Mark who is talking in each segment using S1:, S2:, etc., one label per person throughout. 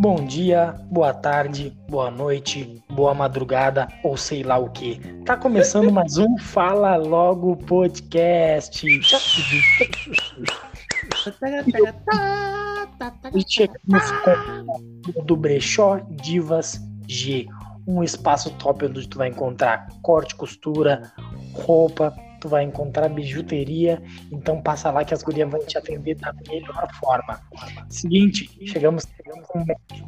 S1: Bom dia, boa tarde, boa noite, boa madrugada ou sei lá o que. Tá começando mais um Fala Logo Podcast. Chegamos do Brechó Divas G, um espaço top onde tu vai encontrar corte, costura, roupa, tu vai encontrar bijuteria, então passa lá que as gurias vão te atender da melhor forma. Seguinte, chegamos, chegamos com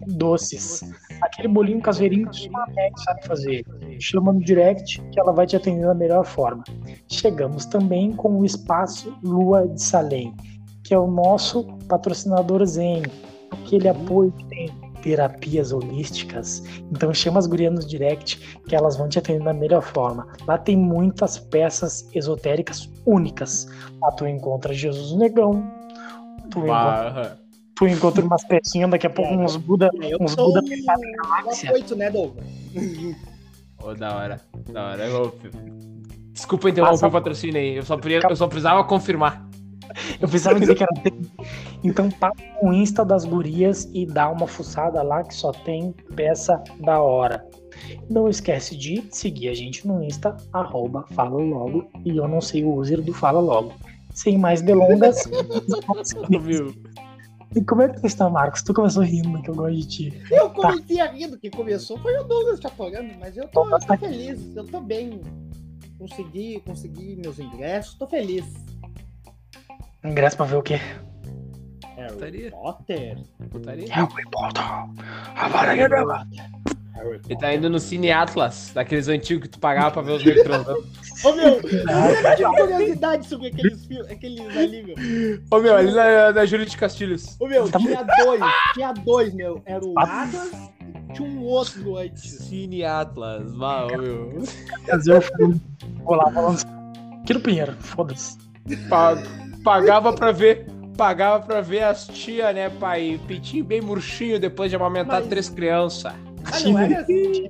S1: doces. Aquele bolinho caseirinho que a Meg sabe fazer. Chama no direct que ela vai te atender da melhor forma. Chegamos também com o espaço Lua de Salem, que é o nosso patrocinador Zen. Aquele apoio que tem terapias holísticas. Então chama as gurias no direct que elas vão te atender da melhor forma. Lá tem muitas peças esotéricas únicas. Lá tu encontra Jesus Negão. Tu encontra, tu encontra umas pecinhas, daqui a pouco uns Buda, uns Buda
S2: galáxia. Oito, né, Douglas?
S3: Oh, da hora, da hora. Eu... Desculpa interromper o patrocínio aí, eu só, eu só precisava confirmar.
S1: Eu precisava dizer que era. Então passa o Insta das gurias e dá uma fuçada lá que só tem peça da hora. Não esquece de seguir a gente no Insta, arroba Fala Logo, e eu não sei o user do Fala Logo. Sem mais delongas.
S3: Viu?
S1: E como é que tu está, Marcos? Tu começou rindo, que eu gosto de ti.
S2: Eu comecei tá. a rindo, quem começou foi o Douglas te apoiando, mas eu tô, eu tô feliz, eu tô bem. Consegui, consegui meus ingressos, tô feliz.
S1: Ingresso pra ver o quê?
S2: Harry
S3: Putaria.
S2: Potter?
S3: Putaria.
S1: Harry Potter. Agora é
S3: Ele tá indo no Cine Atlas, daqueles antigos que tu pagava pra ver os negros transando.
S2: Ô meu, você tinha curiosidade sobre aqueles filmes, aqueles ali, meu?
S3: Ô meu, ali na, na Júlia de Castilhos.
S2: Ô meu, tinha dois, tinha dois, meu. Era o Atlas e tinha um outro antes.
S3: Cine Atlas, mal, meu.
S1: Fazer o filme. Vou lá falando. Aqui no Pinheiro, foda-se.
S3: Pa- Pagava pra ver. Pagava pra ver as tia, né, pai? Peitinho bem murchinho depois de amamentar
S2: Mas-
S3: três crianças.
S2: Ah, não era assim?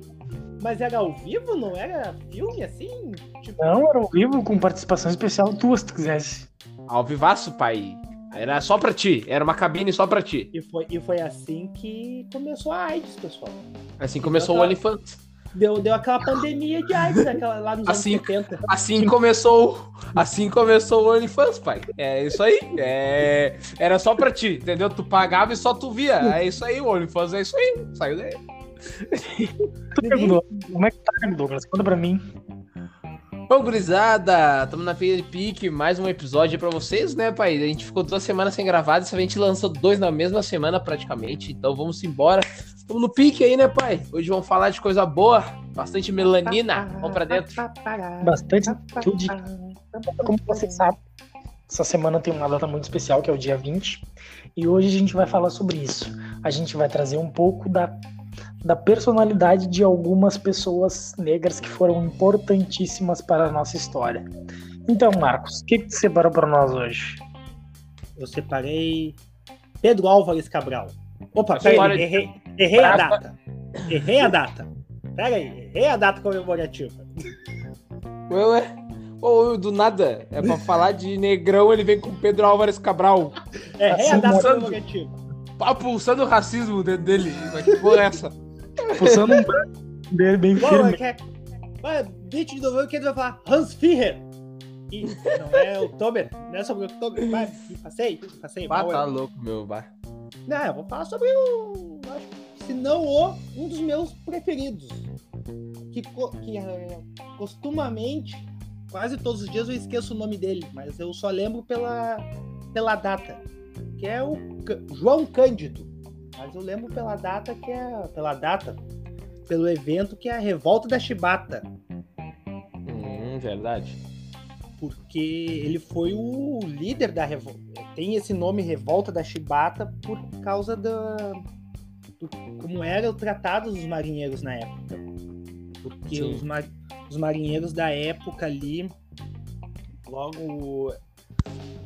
S2: Mas era ao vivo, não era filme assim? Tipo,
S1: Não, era um livro com participação especial tua, se tu quisesse.
S3: Ao vivaço, pai. Era só pra ti. Era uma cabine só pra ti.
S2: e foi, e foi assim que começou a AIDS, pessoal.
S3: Assim começou o OnlyFans.
S2: Deu, deu aquela pandemia de AIDS aquela, lá nos
S3: Assim.
S2: anos 70.
S3: Assim começou, assim começou o OnlyFans, pai. É isso aí. É... Era só pra ti, entendeu? Tu pagava e só tu via. É isso aí, o OnlyFans é isso aí. Saiu daí.
S1: Tu perguntou, como é que tá, Douglas? Conta pra mim.
S3: Bom, gurizada, estamos na feira de pique, mais um episódio pra vocês, né, pai? A gente ficou duas semanas sem gravar, dessa vez a gente lançou dois na mesma semana praticamente, então vamos embora. Estamos no pique aí, né, pai? Hoje vamos falar de coisa boa, bastante melanina, vamos pra dentro.
S1: Bastante Como você sabe, essa semana tem uma data muito especial, que é o dia 20, e hoje a gente vai falar sobre isso. A gente vai trazer um pouco da, da personalidade de algumas pessoas negras que foram importantíssimas para a nossa história. Então, Marcos, o que, que separou para nós hoje?
S2: Eu separei Pedro Álvares Cabral. Opa, peraí,
S3: de-
S2: errei, errei a data. Errei a data. Pera aí, errei a data comemorativa.
S3: Ué, ué. Ô, do nada, é pra falar de negrão, ele vem com Pedro Álvares Cabral.
S2: Errei a
S1: Assim,
S2: data comemorativa.
S3: Pá, pulsando o racismo dentro dele. Mas que porra é essa?
S1: Fuçando um branco dele bem firme.
S2: é que é- Mas, 20 de novembro, quem vai falar? Hans Führer. E não é o Tober, não é sobre o Tober. Vai, passei, passei. Mal
S3: tá louco, meu. Bah.
S2: Não, eu vou falar sobre o. Acho, que, se não o, um dos meus preferidos. Que, que é, costumamente, quase todos os dias eu esqueço o nome dele, mas eu só lembro pela, pela data. Que é o Ca- João Cândido. Mas eu lembro pela data que é. Pela data, pelo evento que é a Revolta da Chibata.
S3: Hum, verdade.
S2: porque ele foi o líder da revolta. Tem esse nome Revolta da Chibata por causa da do, como era o tratado dos marinheiros na época. Porque
S3: Sim.
S2: os, mar- os marinheiros da época ali logo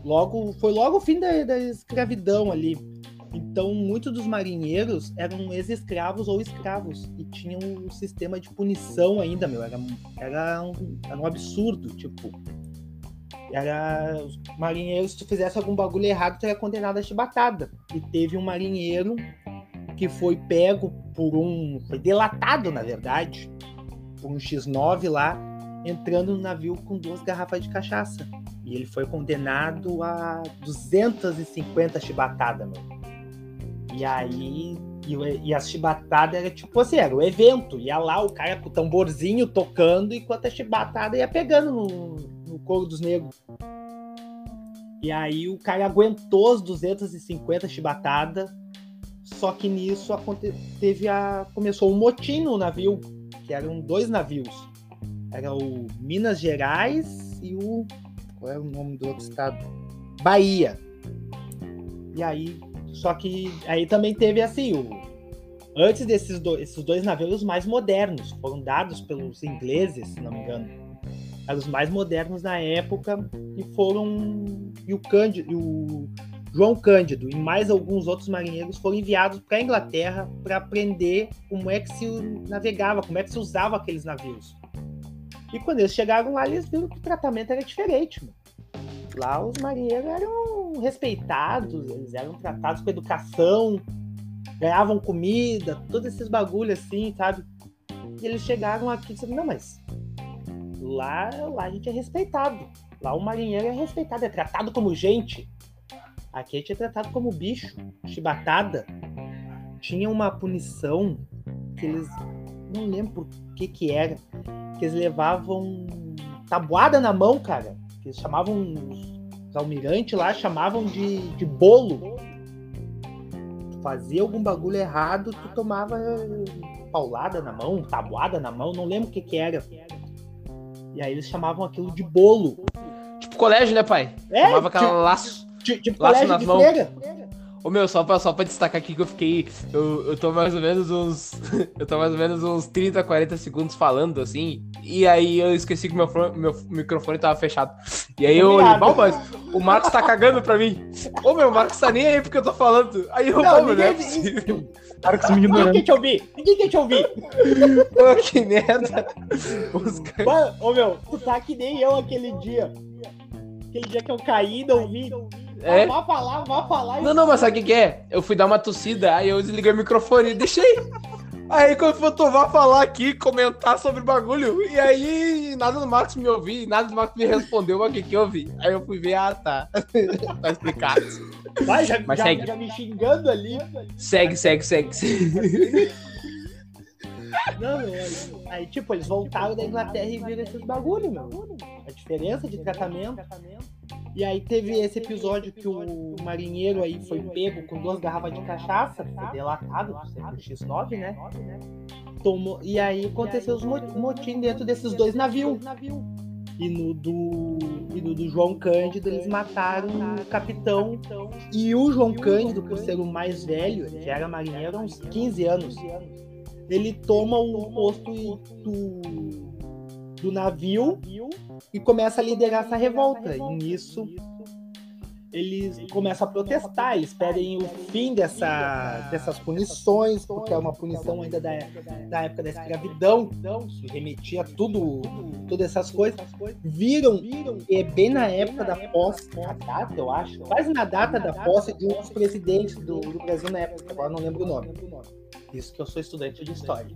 S2: logo foi logo o fim da, da escravidão ali. Então, muitos dos marinheiros eram ex-escravos ou escravos e tinham um sistema de punição ainda, meu. Era, era, um, era um absurdo, tipo. Era. Os marinheiros, se tu fizesse algum bagulho errado, tu era condenado a chibatada. E teve um marinheiro que foi pego por um. Foi delatado, na verdade, por um X9 lá, entrando no navio com duas garrafas de cachaça. E ele foi condenado a 250 chibatadas, meu. E aí. E, e as chibatadas era tipo assim, era o evento. Ia lá o cara com o tamborzinho tocando, enquanto a chibatada ia pegando no, no couro dos negros. E aí o cara aguentou as 250 chibatadas. Só que nisso aconte- teve a. começou um motim no navio, que eram dois navios. Era o Minas Gerais e o. Qual é o nome do outro estado? Bahia. E aí. Só que aí também teve assim, o. Antes desses dois, esses dois navios os mais modernos, foram dados pelos ingleses, se não me engano. Eram os mais modernos na época e foram. E o Cândido, e o João Cândido e mais alguns outros marinheiros foram enviados para a Inglaterra para aprender como é que se navegava, como é que se usava aqueles navios. E quando eles chegaram lá, eles viram que o tratamento era diferente. Mano. Lá os marinheiros eram respeitados, eles eram tratados com educação, ganhavam comida, todos esses bagulhos assim, sabe? E eles chegaram aqui e disseram, não, mas lá, lá a gente é respeitado. Lá o marinheiro é respeitado, é tratado como gente. Aqui a gente é tratado como bicho, chibatada. Tinha uma punição que eles. Não lembro por que que era. Que eles levavam tabuada na mão, cara. Que eles chamavam. Os almirantes lá chamavam de, de bolo. Tu fazia algum bagulho errado, tu tomava paulada na mão, tabuada na mão, não lembro o que que era. E aí eles chamavam aquilo de bolo.
S3: Tipo colégio, né, pai?
S2: É,
S3: Chamava aquela
S2: tipo-
S3: laço.
S2: Ti- Tipo
S3: Laço
S2: colégio
S3: nas
S2: de
S3: mãos.
S2: freira.
S3: Ô meu, só pra, só pra destacar aqui que eu fiquei. Eu, eu tô mais ou menos uns. eu tô mais ou menos uns 30, 40 segundos falando assim. E aí eu esqueci que meu, meu microfone tava fechado. E aí eu olhei. "Bom, mas o Marcos tá cagando pra mim. Ô meu, o Marcos tá nem aí porque eu tô falando. Aí eu,
S2: Não,
S3: "Pô, não é
S2: ninguém-
S3: possível.
S1: Marcos me
S2: Ninguém
S1: ignorando.
S2: quer te ouvir. Ninguém quer te ouvir.
S3: Pô, que merda. Os caras-
S2: Mano, ô meu, tu tá que nem eu aquele dia. Aquele dia que eu caí, não vi.
S3: É?
S2: Vá falar, vá falar.
S3: Não, não, mas sabe o que, que é? Eu fui dar uma tossida, aí eu desliguei o microfone e deixei. Aí quando for tomar falar aqui, comentar sobre o bagulho, e aí nada do Marcos me ouvir, nada do Marcos me respondeu o que que eu ouvi. Aí eu fui ver, ah, tá. tá explicado.
S2: Vai, já,
S3: Mas
S2: já,
S3: segue.
S2: já me xingando ali.
S3: Segue, segue, segue. segue.
S2: Não, olha. Aí, tipo, eles voltaram da Inglaterra e viram esses bagulho, meu. A diferença de tratamento. E aí teve esse episódio que o marinheiro aí foi pego com duas garrafas de cachaça, foi delatado por ser do X9, né? Tomou, e aí aconteceu os mo- motim dentro desses dois navios. E no do, e no do João Cândido eles mataram o capitão. E o João Cândido, por ser o mais velho, ele já era marinheiro há uns 15 anos, ele toma o posto do, do navio e começa a liderar essa revolta. E nisso eles começam a protestar, eles pedem o fim dessa, dessas punições, porque é uma punição ainda da, da época da escravidão, que remetia a tudo, todas essas coisas. Viram, é bem na época da posse, a data, eu acho, quase na data da posse de um dos presidentes do, do Brasil na época, agora não lembro o nome. Isso que eu sou estudante de história.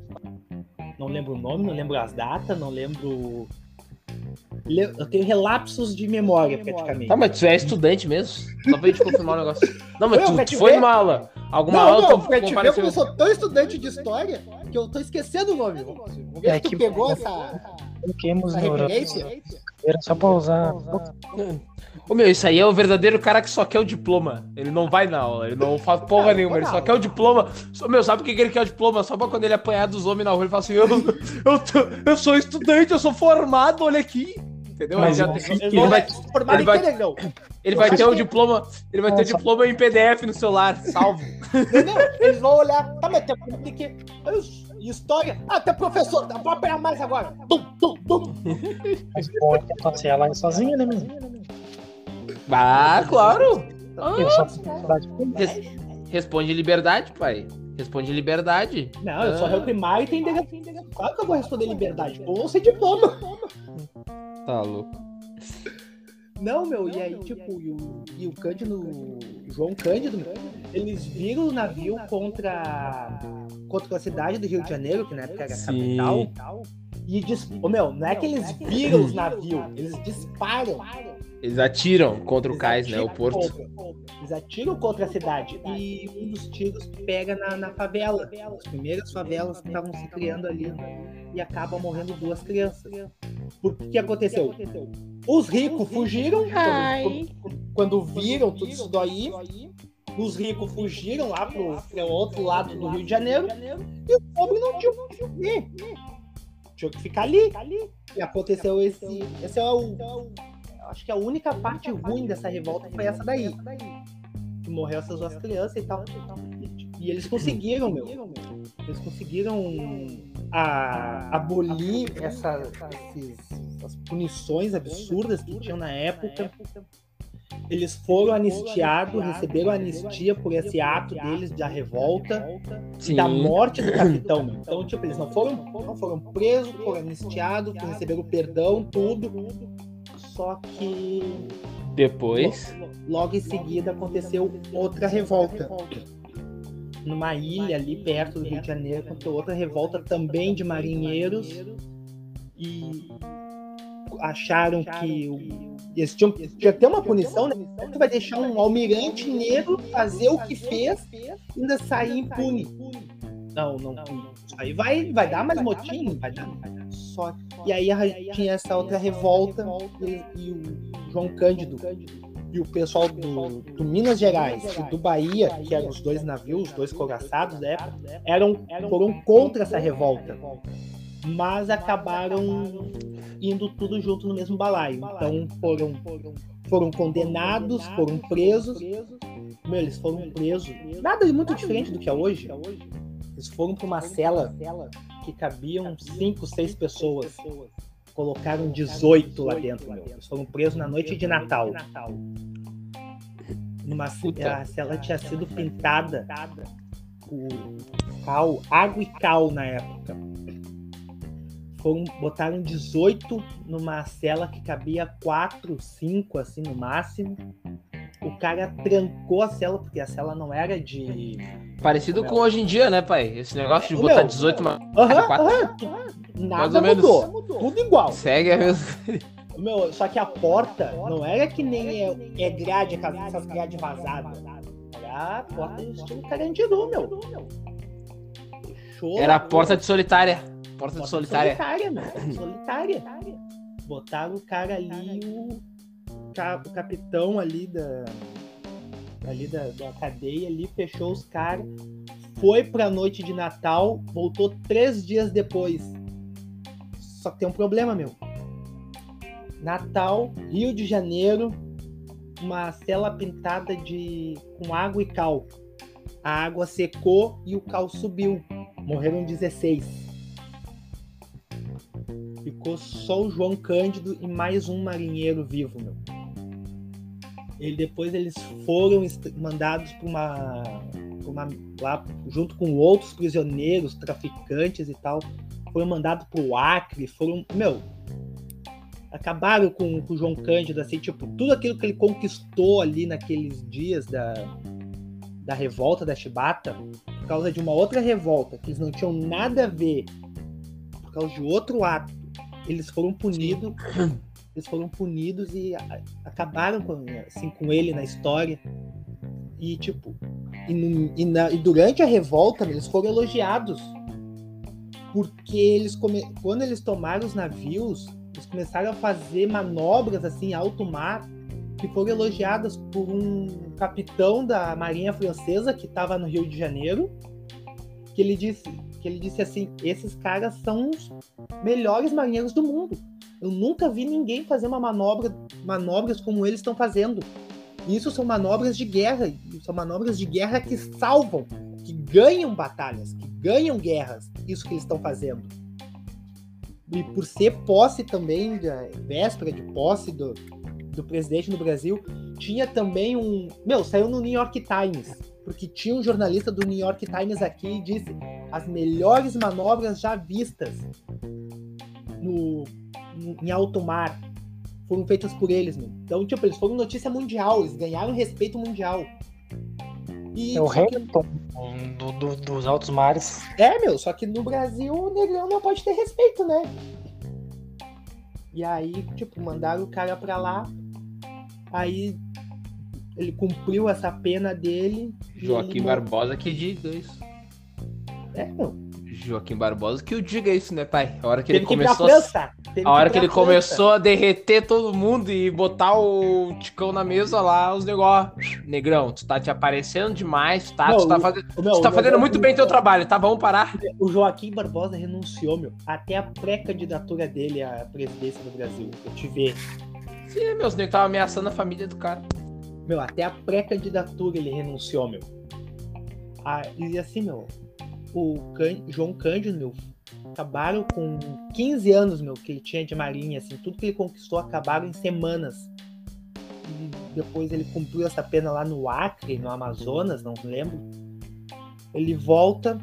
S2: Não lembro o nome, não lembro as datas, não lembro. Le- Eu tenho relapsos de memória, praticamente.
S3: Tá, mas tu é estudante mesmo? Só pra gente confirmar o negócio. Não, mas tu, tu foi aula. Alguma
S2: Não,
S3: aula
S2: não,
S3: tu
S2: pra te ver como eu sou tão estudante de história que eu tô esquecendo o nome. Vamos ver
S1: É
S2: se tu
S1: que-
S2: pegou essa,
S1: Coloquemos
S2: essa referência.
S1: Era só pra usar.
S3: Ô meu, isso aí é o verdadeiro cara que só quer o diploma. Ele não vai na aula, ele não faz porra
S2: Não,
S3: nenhuma, ele só quer o diploma. Só- Meu, sabe por que ele quer o diploma? Só pra quando ele apanhar dos homens na rua, ele fala assim: Eu, eu, tô- eu sou estudante, eu sou formado, olha aqui. Entendeu?
S1: Mas
S3: ele, já
S1: o
S3: vai,
S2: se formar
S3: ele
S2: em
S3: vai-
S2: negão?
S3: ele vai ter o
S2: que-
S3: diploma. Ele vai ter o
S1: Nossa.
S3: diploma em PDF no celular, salvo.
S2: Entendeu? Eles vão olhar, tá, mas tem, tem que. Ixi, História? Ah, tem professor, dá pra apanhar mais agora. Tum, tum, tum.
S1: Mas pode passear lá sozinha, né, mesmo?
S3: Ah, claro. Ah, responde liberdade, pai. Responde liberdade.
S2: Não, eu sou
S3: Ah.
S2: réu primário e tem. Claro que eu vou responder liberdade. Pô, sem diploma.
S3: Tá louco.
S2: Não, meu, e aí, tipo, e o, e o Cândido, João Cândido, eles viram o navio contra, contra a cidade do Rio de Janeiro, que na época era a
S3: Sim.
S2: capital. E dis... Ô, meu, não é que eles viram os navios, eles disparam.
S3: Eles atiram contra o
S2: Eles
S3: cais, né? O porto.
S2: contra- Eles atiram contra a cidade. E um dos tiros pega na, na favela. As primeiras favelas que estavam se criando ali. E acaba morrendo duas crianças. Por que aconteceu? Os ricos fugiram quando, quando viram tudo isso daí. Os ricos fugiram lá pro, pro outro lado do Rio de Janeiro. E os pobres não tinham o que fazer. Tinham que ficar ali. E aconteceu esse. Esse é o. Acho que a única parte ruim dessa revolta foi essa daí. Que morreu essas duas crianças e tal. E eles conseguiram, meu. Eles conseguiram a- abolir essa, esses, essas punições absurdas que tinham na época. Eles foram anistiados, receberam anistia por esse ato deles da revolta
S3: Sim.
S2: da morte do capitão. meu. Então, tipo, eles não foram, não foram presos, foram anistiados, receberam perdão, tudo. Só que
S3: Depois.
S2: logo em seguida aconteceu outra revolta. Numa ilha ali perto do Rio de Janeiro, aconteceu outra revolta também de marinheiros. E acharam que o- eles tinham, tinha ter uma punição, né? Tu vai deixar um almirante negro fazer o que fez e ainda sair impune. Não, não. Isso aí vai, vai dar mais motim, vai dar. Só e aí tinha essa outra revolta e, e o João Cândido e o pessoal do, do Minas Gerais e do Bahia, que eram os dois navios, os dois coraçados da época, eram, foram contra essa revolta. Mas acabaram indo tudo junto no mesmo balaio. Então foram, foram condenados, foram presos. Meu, eles foram presos. Nada de muito diferente do que é hoje. Eles foram para uma cela que cabiam cinco, seis pessoas. Colocaram 18 lá dentro, meu. Eles foram presos na noite de Natal. Numa, a cela tinha sido pintada por cal, água e cal na época. Foram, botaram 18 numa cela que cabia 4, 5, assim, no máximo. O cara trancou a cela, porque a cela não era de.
S3: Parecido com hoje em dia, né, pai? Esse negócio de botar
S2: meu.
S3: 18 ma-
S2: Aham,
S3: quatro.
S2: aham.
S3: Mais
S2: Nada
S3: ou menos.
S2: mudou. Tudo igual.
S3: Segue a mesma.
S2: Meu, só que a porta não era que nem é, é grade, aquelas- essas grades vazadas. Era a porta estilo Carandiru, meu. Fechou
S3: Era a porta de solitária. Porta de
S2: porta
S3: solitária.
S2: Solitária, meu. Solitária. Botaram o cara ali, o, o capitão ali da. Ali da, da cadeia ali, fechou os caras. Foi pra noite de Natal, voltou três dias depois. Só que tem um problema, meu. Natal, Rio de Janeiro, uma cela pintada de com água e cal. A água secou e o cal subiu. Morreram 16. Ficou só o João Cândido e mais um marinheiro vivo, meu. E depois eles foram mandados para uma, uma lá junto com outros prisioneiros, traficantes e tal, foram mandados pro Acre, foram, meu, acabaram com, com o João Cândido, assim, tipo, tudo aquilo que ele conquistou ali naqueles dias da, da revolta da Chibata, por causa de uma outra revolta, que eles não tinham nada a ver, por causa de outro ato, eles foram punidos, eles foram punidos e acabaram com, assim, com ele na história. E, tipo, e, no- e na- e durante a revolta, eles foram elogiados. Porque eles, come- quando eles tomaram os navios, eles começaram a fazer manobras assim, alto mar, que foram elogiadas por um capitão da Marinha Francesa que estava no Rio de Janeiro, que ele disse, que ele disse assim: esses caras são os melhores marinheiros do mundo. Eu nunca vi ninguém fazer uma manobra, manobras como eles estão fazendo. Isso são manobras de guerra, são manobras de guerra que salvam, que ganham batalhas, que ganham guerras. Isso que eles estão fazendo. E por ser posse também, da véspera de posse do, do presidente no Brasil, tinha também um. Meu, saiu no New York Times, porque tinha um jornalista do New York Times aqui e disse as melhores manobras já vistas no- em alto mar foram feitas por eles, meu. Então, tipo, eles foram notícia mundial, eles ganharam respeito mundial. E,
S1: É o
S2: só que-
S1: Hamilton do- do- dos altos mares.
S2: É, meu, só que no Brasil o negrão não pode ter respeito, né? E aí, tipo, mandaram o cara pra lá. Aí ele cumpriu essa pena dele.
S3: Joaquim
S2: ele
S3: Barbosa que diga isso.
S2: É, meu.
S3: Joaquim Barbosa que o diga isso, né, pai? A hora que ele
S2: Teve que pra
S3: começou a
S2: França. Teve
S3: A hora que
S2: pra
S3: ele
S2: França.
S3: começou a derreter todo mundo e botar o Ticão na mesa lá, os negócios. Negrão, tu tá te aparecendo demais, tá?
S2: Não,
S3: tu tá,
S2: o-
S3: fazendo,
S2: Ô, meu,
S3: tu tá fazendo muito bem teu trabalho, tá? Vamos parar?
S2: O Joaquim Barbosa renunciou, meu. Até a pré-candidatura dele à presidência do Brasil. Eu te ver.
S3: Sim, meus negros tava ameaçando a família do cara.
S2: Meu, até a pré-candidatura ele renunciou, meu. Ah, e assim, meu, o João Cândido, meu, acabaram com 15 anos, meu, que ele tinha de marinha, assim, tudo que ele conquistou acabaram em semanas. E depois ele cumpriu essa pena lá no Acre, no Amazonas, não lembro. Ele volta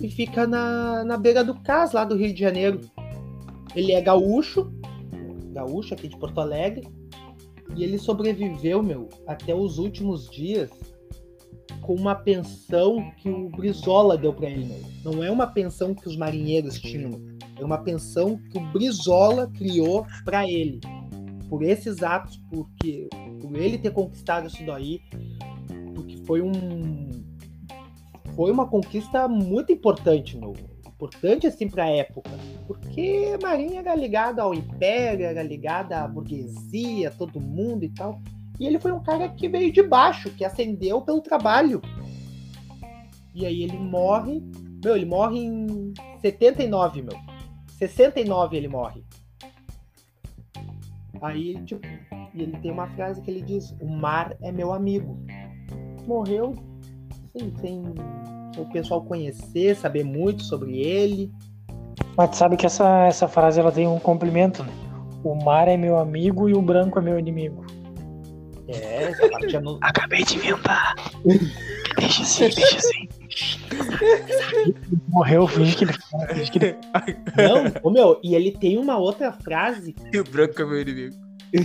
S2: e fica na, na beira do cais lá do Rio de Janeiro. Ele é gaúcho, gaúcho aqui de Porto Alegre, e ele sobreviveu, meu, até os últimos dias com uma pensão que o Brizola deu pra ele. Não é uma pensão que os marinheiros tinham, é uma pensão que o Brizola criou pra ele. Por esses atos, porque por ele ter conquistado isso daí, porque foi um foi uma conquista muito importante, meu. Importante assim pra época. Porque a Marinha era ligada ao Império, era ligada à burguesia, todo mundo e tal. E ele foi um cara que veio de baixo, que ascendeu pelo trabalho. E aí ele morre. Meu, ele morre em 79, meu. 69 ele morre. Aí, tipo, ele tem uma frase que ele diz: O mar é meu amigo. Morreu, sem, sem o pessoal conhecer, saber muito sobre ele.
S1: Mas sabe que essa, essa frase ela tem um complemento, né? O mar é meu amigo e o branco é meu inimigo.
S2: É, essa parte já não.
S1: Acabei de inventar. Deixa assim, deixa assim. Morreu, finge que ele finge que ele
S2: Não, ô meu, e ele tem uma outra frase
S3: E o branco é meu inimigo.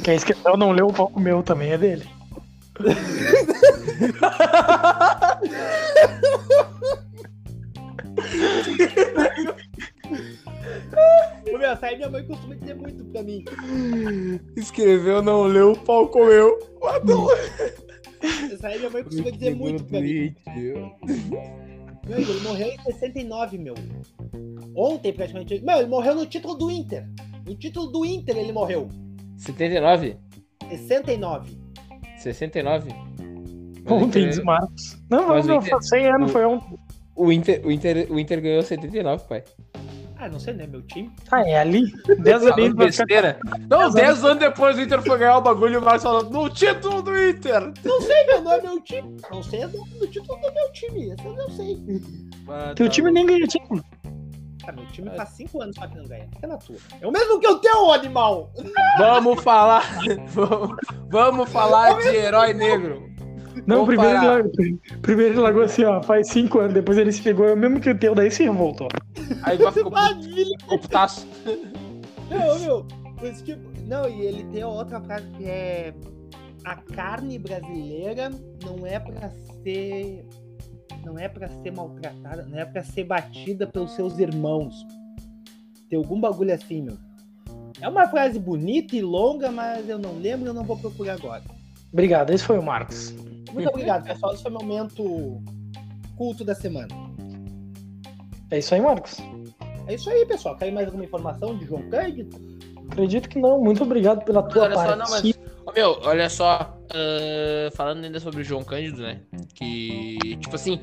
S1: quem esqueceu não leu o palco meu também é dele.
S2: Ô, meu, essa aí minha mãe costuma dizer muito pra mim.
S3: Escreveu, não leu, o pau comeu.
S2: Essa aí minha mãe costuma dizer muito pra mim. Meu, ele morreu em 69, meu. Ontem, praticamente. Meu, ele morreu no título do Inter. No título do Inter ele morreu.
S3: 79?
S2: 69.
S3: 69?
S1: Ontem diz Marcos. Não,
S3: Mas
S1: não, não,
S3: Inter-
S1: foi 100 anos,
S3: o-
S1: foi ontem.
S3: O Inter, o, Inter, o Inter ganhou 79, pai.
S2: Ah, não sei, né? Meu time.
S1: Ah, é ali. 10 anos ficar
S3: besteira. Não, 10 anos depois o Inter foi ganhar o bagulho e o Marcos falando no título do Inter.
S2: Não sei, meu, não é meu time. Não sei do, do título do meu time. Esse eu não sei.
S3: Ah,
S1: Teu
S3: tá
S1: time nem ganha título.
S2: Ah, meu time faz 5 anos só que não ganha. Fica na tua. É o mesmo que o teu, animal!
S3: Vamos falar. Vamos, vamos falar de herói negro.
S1: Não, primeiro ele, largou, primeiro ele largou assim, ó, faz 5 anos, depois ele se pegou, é o mesmo que o teu, daí se revoltou.
S3: Aí vai ficar
S2: Maravilha!
S3: com putaço.
S2: Não, meu, esse tipo, não, e ele tem outra frase que é a carne brasileira não é pra ser não é pra ser maltratada, não é pra ser batida pelos seus irmãos. Tem algum bagulho assim, meu. É uma frase bonita e longa, mas eu não lembro e eu não vou procurar agora.
S1: Obrigado, esse foi o Marcos.
S2: Muito obrigado, pessoal. Esse foi o momento culto da semana.
S1: É isso aí, Marcos.
S2: É isso aí, pessoal. Quer mais alguma informação de João Cândido?
S1: Acredito que não. Muito obrigado pela tua
S3: olha só, não, mas- meu, olha só. ah, falando ainda sobre o João Cândido, né? Que, tipo assim,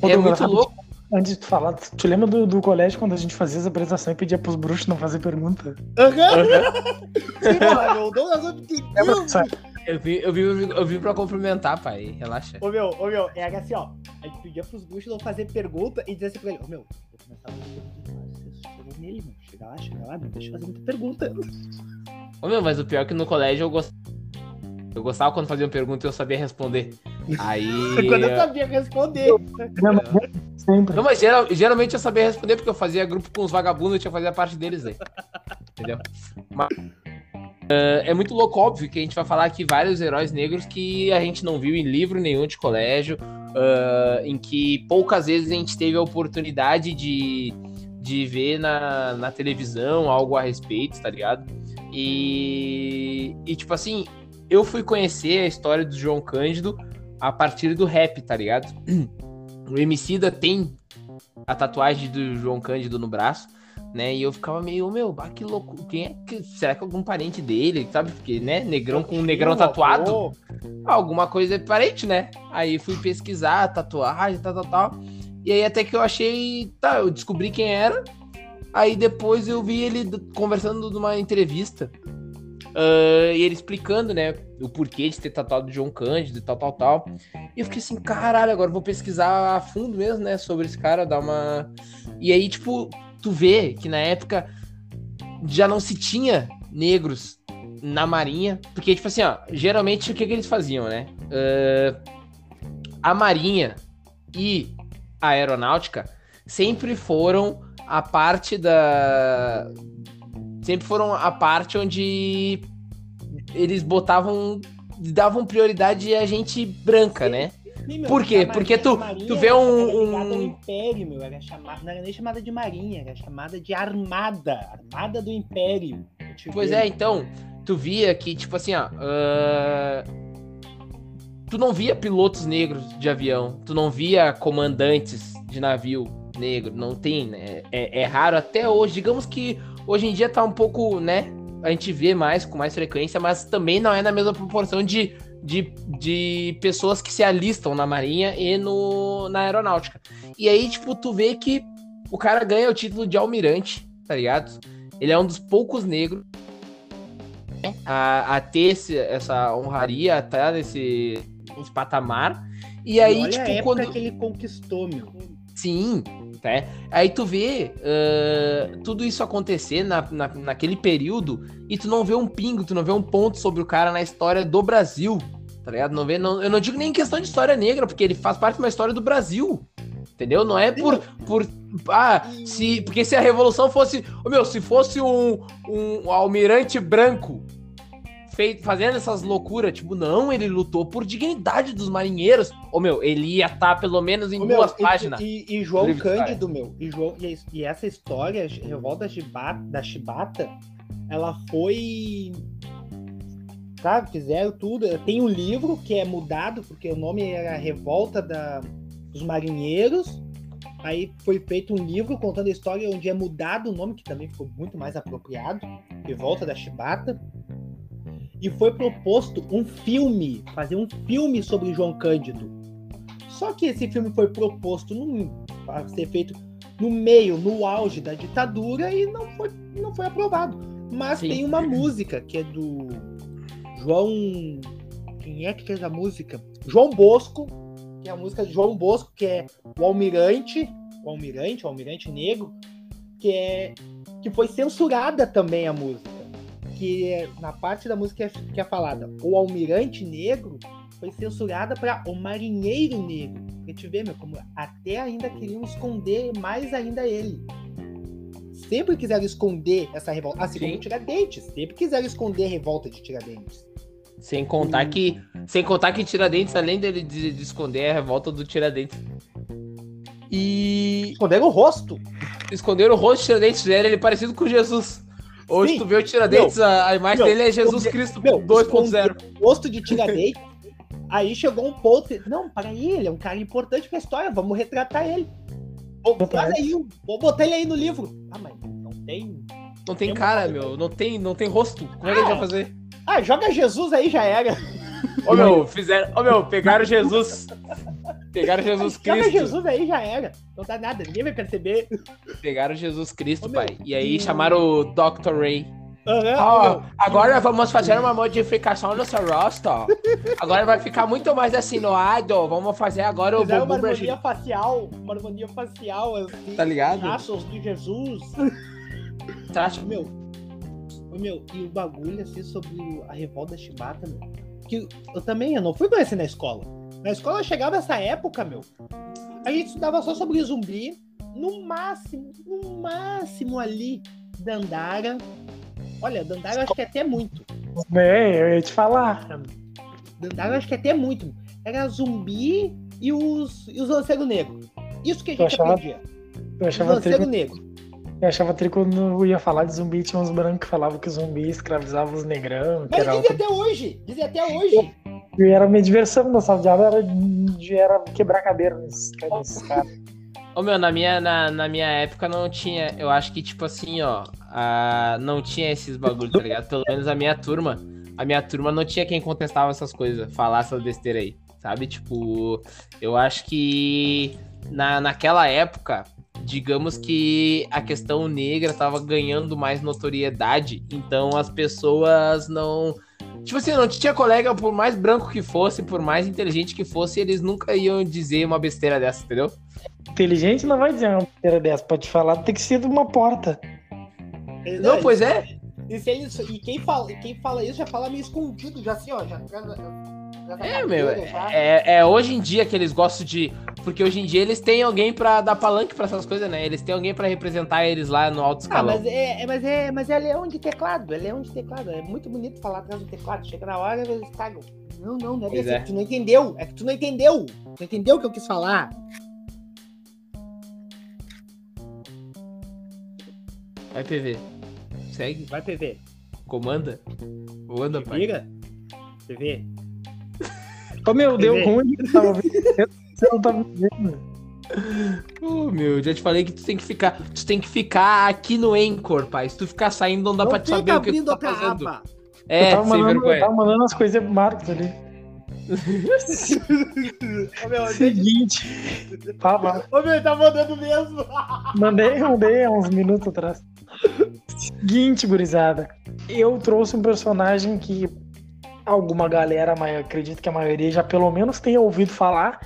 S1: Ô,
S3: é
S1: Douglas,
S3: muito louco.
S1: Antes de tu falar, tu te lembra do, do colégio quando a gente fazia as apresentações e pedia pros bruxos não fazer pergunta?
S2: Sim, porra, meu. Douglas Homem tem
S1: Lembra
S2: Deus,
S1: disso?
S3: Eu vim, eu, vim, eu vim pra cumprimentar, pai. Relaxa.
S2: Ô meu, ô meu, era assim, ó. A gente pedia pros bruxos não fazer pergunta e dizer assim pra ele, ô meu, eu começava a fazer nele, meu. Chega lá, chega lá, não deixa eu fazer muita pergunta.
S3: Ô, meu, mas o pior é que no colégio eu gostava. Eu gostava quando faziam pergunta e eu sabia responder. Aí.
S2: Quando eu sabia responder.
S1: Sempre.
S3: Não, mas geral- geralmente eu sabia responder porque eu fazia grupo com os vagabundos e tinha que fazer a parte deles aí. Entendeu? Mas, Uh, é muito louco, óbvio, que a gente vai falar aqui vários heróis negros que a gente não viu em livro nenhum de colégio, uh, em que poucas vezes a gente teve a oportunidade de, de ver na, na televisão algo a respeito, tá ligado? E, e, tipo assim, eu fui conhecer a história do João Cândido a partir do rap, tá ligado? O Emicida tem a tatuagem do João Cândido no braço, né? E eu ficava meio, meu, bah, que louco. Quem é que. Será que é algum parente dele, sabe? Porque, né? Negrão com um negrão tatuado. Alguma coisa é parente, né? Aí fui pesquisar, tatuagem, tal, tal, tal. E aí até que eu achei. Tá, eu descobri quem era. Aí depois eu vi ele conversando numa entrevista. Uh, e ele explicando, né, o porquê de ter tatuado o João Cândido e tal, tal, tal. E eu fiquei assim, caralho, agora vou pesquisar a fundo mesmo, né, sobre esse cara, dar uma. E aí, tipo, tu vê que na época já não se tinha negros na marinha, porque, tipo assim, ó, geralmente o que, que eles faziam, né? Uh, a marinha e a aeronáutica sempre foram a parte da. Sempre foram a parte onde eles botavam. davam prioridade a gente branca, né? Meu, Por quê? Porque tu, tu vê um. um...
S2: Império, meu, era chamada, não era nem chamada de marinha, era chamada de armada. Armada do Império.
S3: Pois é, então, tu via que, tipo assim, ó. Uh... Tu não via pilotos negros de avião, tu não via comandantes de navio negro, não tem, né? É, é raro até hoje. Digamos que hoje em dia tá um pouco, né? A gente vê mais, com mais frequência, mas também não é na mesma proporção de, de, de pessoas que se alistam na Marinha e no, na Aeronáutica. E aí, tipo, tu vê que o cara ganha o título de almirante, tá ligado? Ele é um dos poucos negros a, a ter esse, essa honraria, a estar nesse, nesse patamar. E aí,
S2: olha
S3: tipo,
S2: a época quando... que ele conquistou, meu.
S3: Sim, né? Aí tu vê uh, tudo isso acontecer na, na, naquele período e tu não vê um pingo, tu não vê um ponto sobre o cara na história do Brasil, tá ligado? Não vê, não, eu não digo nem em questão de história negra, porque ele faz parte de uma história do Brasil, entendeu? Não é por, por ah, se, porque se a revolução fosse, oh, meu, se fosse um, um almirante branco feito, fazendo essas loucuras. Tipo, não, ele lutou por dignidade dos marinheiros. Ô, meu, ele ia estar tá pelo menos em Ô, duas meu, páginas.
S2: E, e, e João Cândido, meu, e, João, e, e, essa história, Revolta da Chibata, ela foi. Sabe, fizeram tudo. Tem um livro que é mudado, porque o nome era Revolta da, dos Marinheiros. Aí foi feito um livro contando a história onde é mudado o nome, que também ficou muito mais apropriado, Revolta da Chibata e foi proposto um filme, fazer um filme sobre João Cândido. Só que esse filme foi proposto para ser feito no meio, no auge da ditadura e não foi, não foi aprovado. Mas Sim. tem uma música que é do João. Quem é que fez a música? João Bosco, que é a música de João Bosco, que é o Almirante, o Almirante, o Almirante Negro, que é que foi censurada também a música que na parte da música que é falada o almirante negro foi censurada para o marinheiro negro. A gente vê, meu, como até ainda queriam esconder mais ainda ele. Sempre quiseram esconder essa revolta. Assim Sim. como Tiradentes. Sempre quiseram esconder a revolta de Tiradentes.
S3: Sem contar que. Sem contar que Tiradentes, além dele de, de esconder a revolta do Tiradentes.
S2: E. Esconderam o rosto.
S3: Esconderam o rosto de Tiradentes, era ele parecido com Jesus. Hoje Sim. tu vê o Tiradentes, meu, a, imagem meu, dele é Jesus Cristo 2.0.
S2: Posto de Tiradentes. aí chegou um ponto. Não, para aí, ele é um cara importante pra história, vamos retratar ele. Vou, aí, vou botar ele aí no livro. Ah, mas não tem.
S3: Não tem, cara, meu. Não tem, não tem rosto. Como é que a gente vai fazer?
S2: Ah, joga Jesus aí, já era.
S3: Ô meu, fizeram. Ô meu, pegaram Jesus. Pegaram Jesus Cristo. Joga
S2: Jesus aí, já era. Não dá nada, ninguém vai perceber.
S3: Pegaram Jesus Cristo, Ô, pai. E aí chamaram o Dr. Ray. Uhum, oh, agora vamos fazer uma modificação no seu rosto. Agora vai ficar muito mais assinuado. Vamos fazer agora o
S2: Fizeram uma harmonia facial. Uma harmonia facial, assim.
S3: Tá ligado?
S2: Traços de Jesus.
S3: Traço.
S2: Meu, meu, e o bagulho, assim, sobre a revolta Chibata, meu. Que eu também, eu não fui conhecer na escola. Na escola chegava essa época, meu. A gente estudava só sobre zumbi. No máximo, no máximo ali, Dandara. Olha, Dandara acho que é até muito.
S1: É, eu ia te falar.
S2: Eu acho que até muito. Era zumbi e os, e os lanceiros negros. Isso que a
S1: Eu
S2: gente
S1: achava-
S2: aprendia.
S1: Eu
S2: Os
S1: achava
S2: lanceiros negros.
S1: Eu achava tri quando eu ia falar de zumbi, tinha uns brancos que falavam que zumbi escravizava os negrão, que
S2: Mas
S1: era,
S2: dizem até hoje. Dizem até hoje.
S1: e era minha diversão na sala de aula, era, de- era quebrar cadeira nesses, nesses caras.
S3: Ô meu, na minha, na, na minha época não tinha. Eu acho que, tipo assim, ó. a- não tinha esses bagulhos, tá ligado? Pelo menos a minha turma. A minha turma não tinha quem contestava essas coisas, falar essas besteiras aí. Sabe? Tipo, eu acho que na, naquela época, digamos que a questão negra tava ganhando mais notoriedade. Então as pessoas não. Tipo assim, não tinha colega, por mais branco que fosse, por mais inteligente que fosse, eles nunca iam dizer uma besteira dessa, entendeu?
S1: Inteligente não vai dizer uma besteira dessa, pode falar, tem que ser de uma porta.
S3: Não, pois é.
S2: E, se eles- e quem, fala, quem fala isso já fala meio escondido, já assim, ó. Já, já, tá
S3: É, meu,
S2: já.
S3: é, é hoje em dia que eles gostam de. Porque hoje em dia eles têm alguém pra dar palanque pra essas coisas, né? Eles têm alguém pra representar eles lá no alto
S2: Ah,
S3: escalão.
S2: mas é, é- mas, é, mas é leão de teclado, é leão de teclado. É muito bonito falar atrás do teclado. Chega na hora eles cagam. Não, não, não é desse.
S3: é.
S2: Tu não entendeu. É que tu não entendeu. Tu não entendeu o que eu quis falar.
S3: Vai, PV. Segue,
S2: Vai, PV.
S3: comanda. Manda, pai.
S2: Vira. PV.
S1: Ô meu, deu
S2: Vê.
S1: ruim que tava vendo. Você não tava vendo.
S3: Ô, meu, já te falei que tu tem que ficar. Tu tem que ficar aqui no Anchor, pai. Se tu ficar saindo, não dá
S2: Não
S3: pra te saber o que tu tá fazendo.
S2: aba.
S3: É,
S1: eu tava mandando, eu tava mandando as coisas pro Marcos ali.
S2: Ô, meu,
S1: Seguinte. Fala.
S2: Ô, meu, tá mandando mesmo.
S1: Mandei, mandei há uns minutos atrás. Seguinte, gurizada. Eu trouxe um personagem que alguma galera, mas acredito que a maioria já pelo menos tenha ouvido falar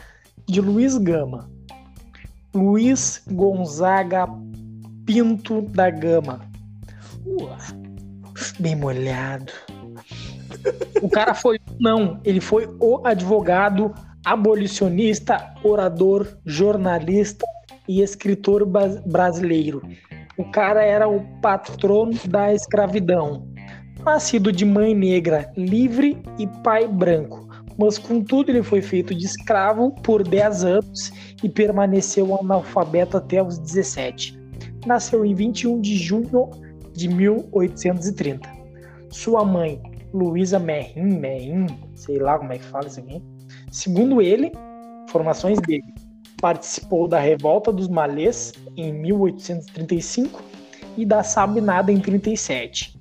S1: de Luiz Gama. Luiz Gonzaga Pinto da Gama. Ua, bem molhado. O cara foi, não, ele foi o advogado abolicionista, orador, jornalista e escritor brasileiro. O cara era o patrono da escravidão. Nascido de mãe negra, livre e pai branco. Mas contudo ele foi feito de escravo por 10 anos e permaneceu analfabeto até os 17. Nasceu em 21 de junho de 1830. Sua mãe, Luísa Merrim, Merrim, sei lá como é que fala isso aqui. Segundo ele, informações dele, participou da Revolta dos Malês em 1835 e da Sabinada em 37.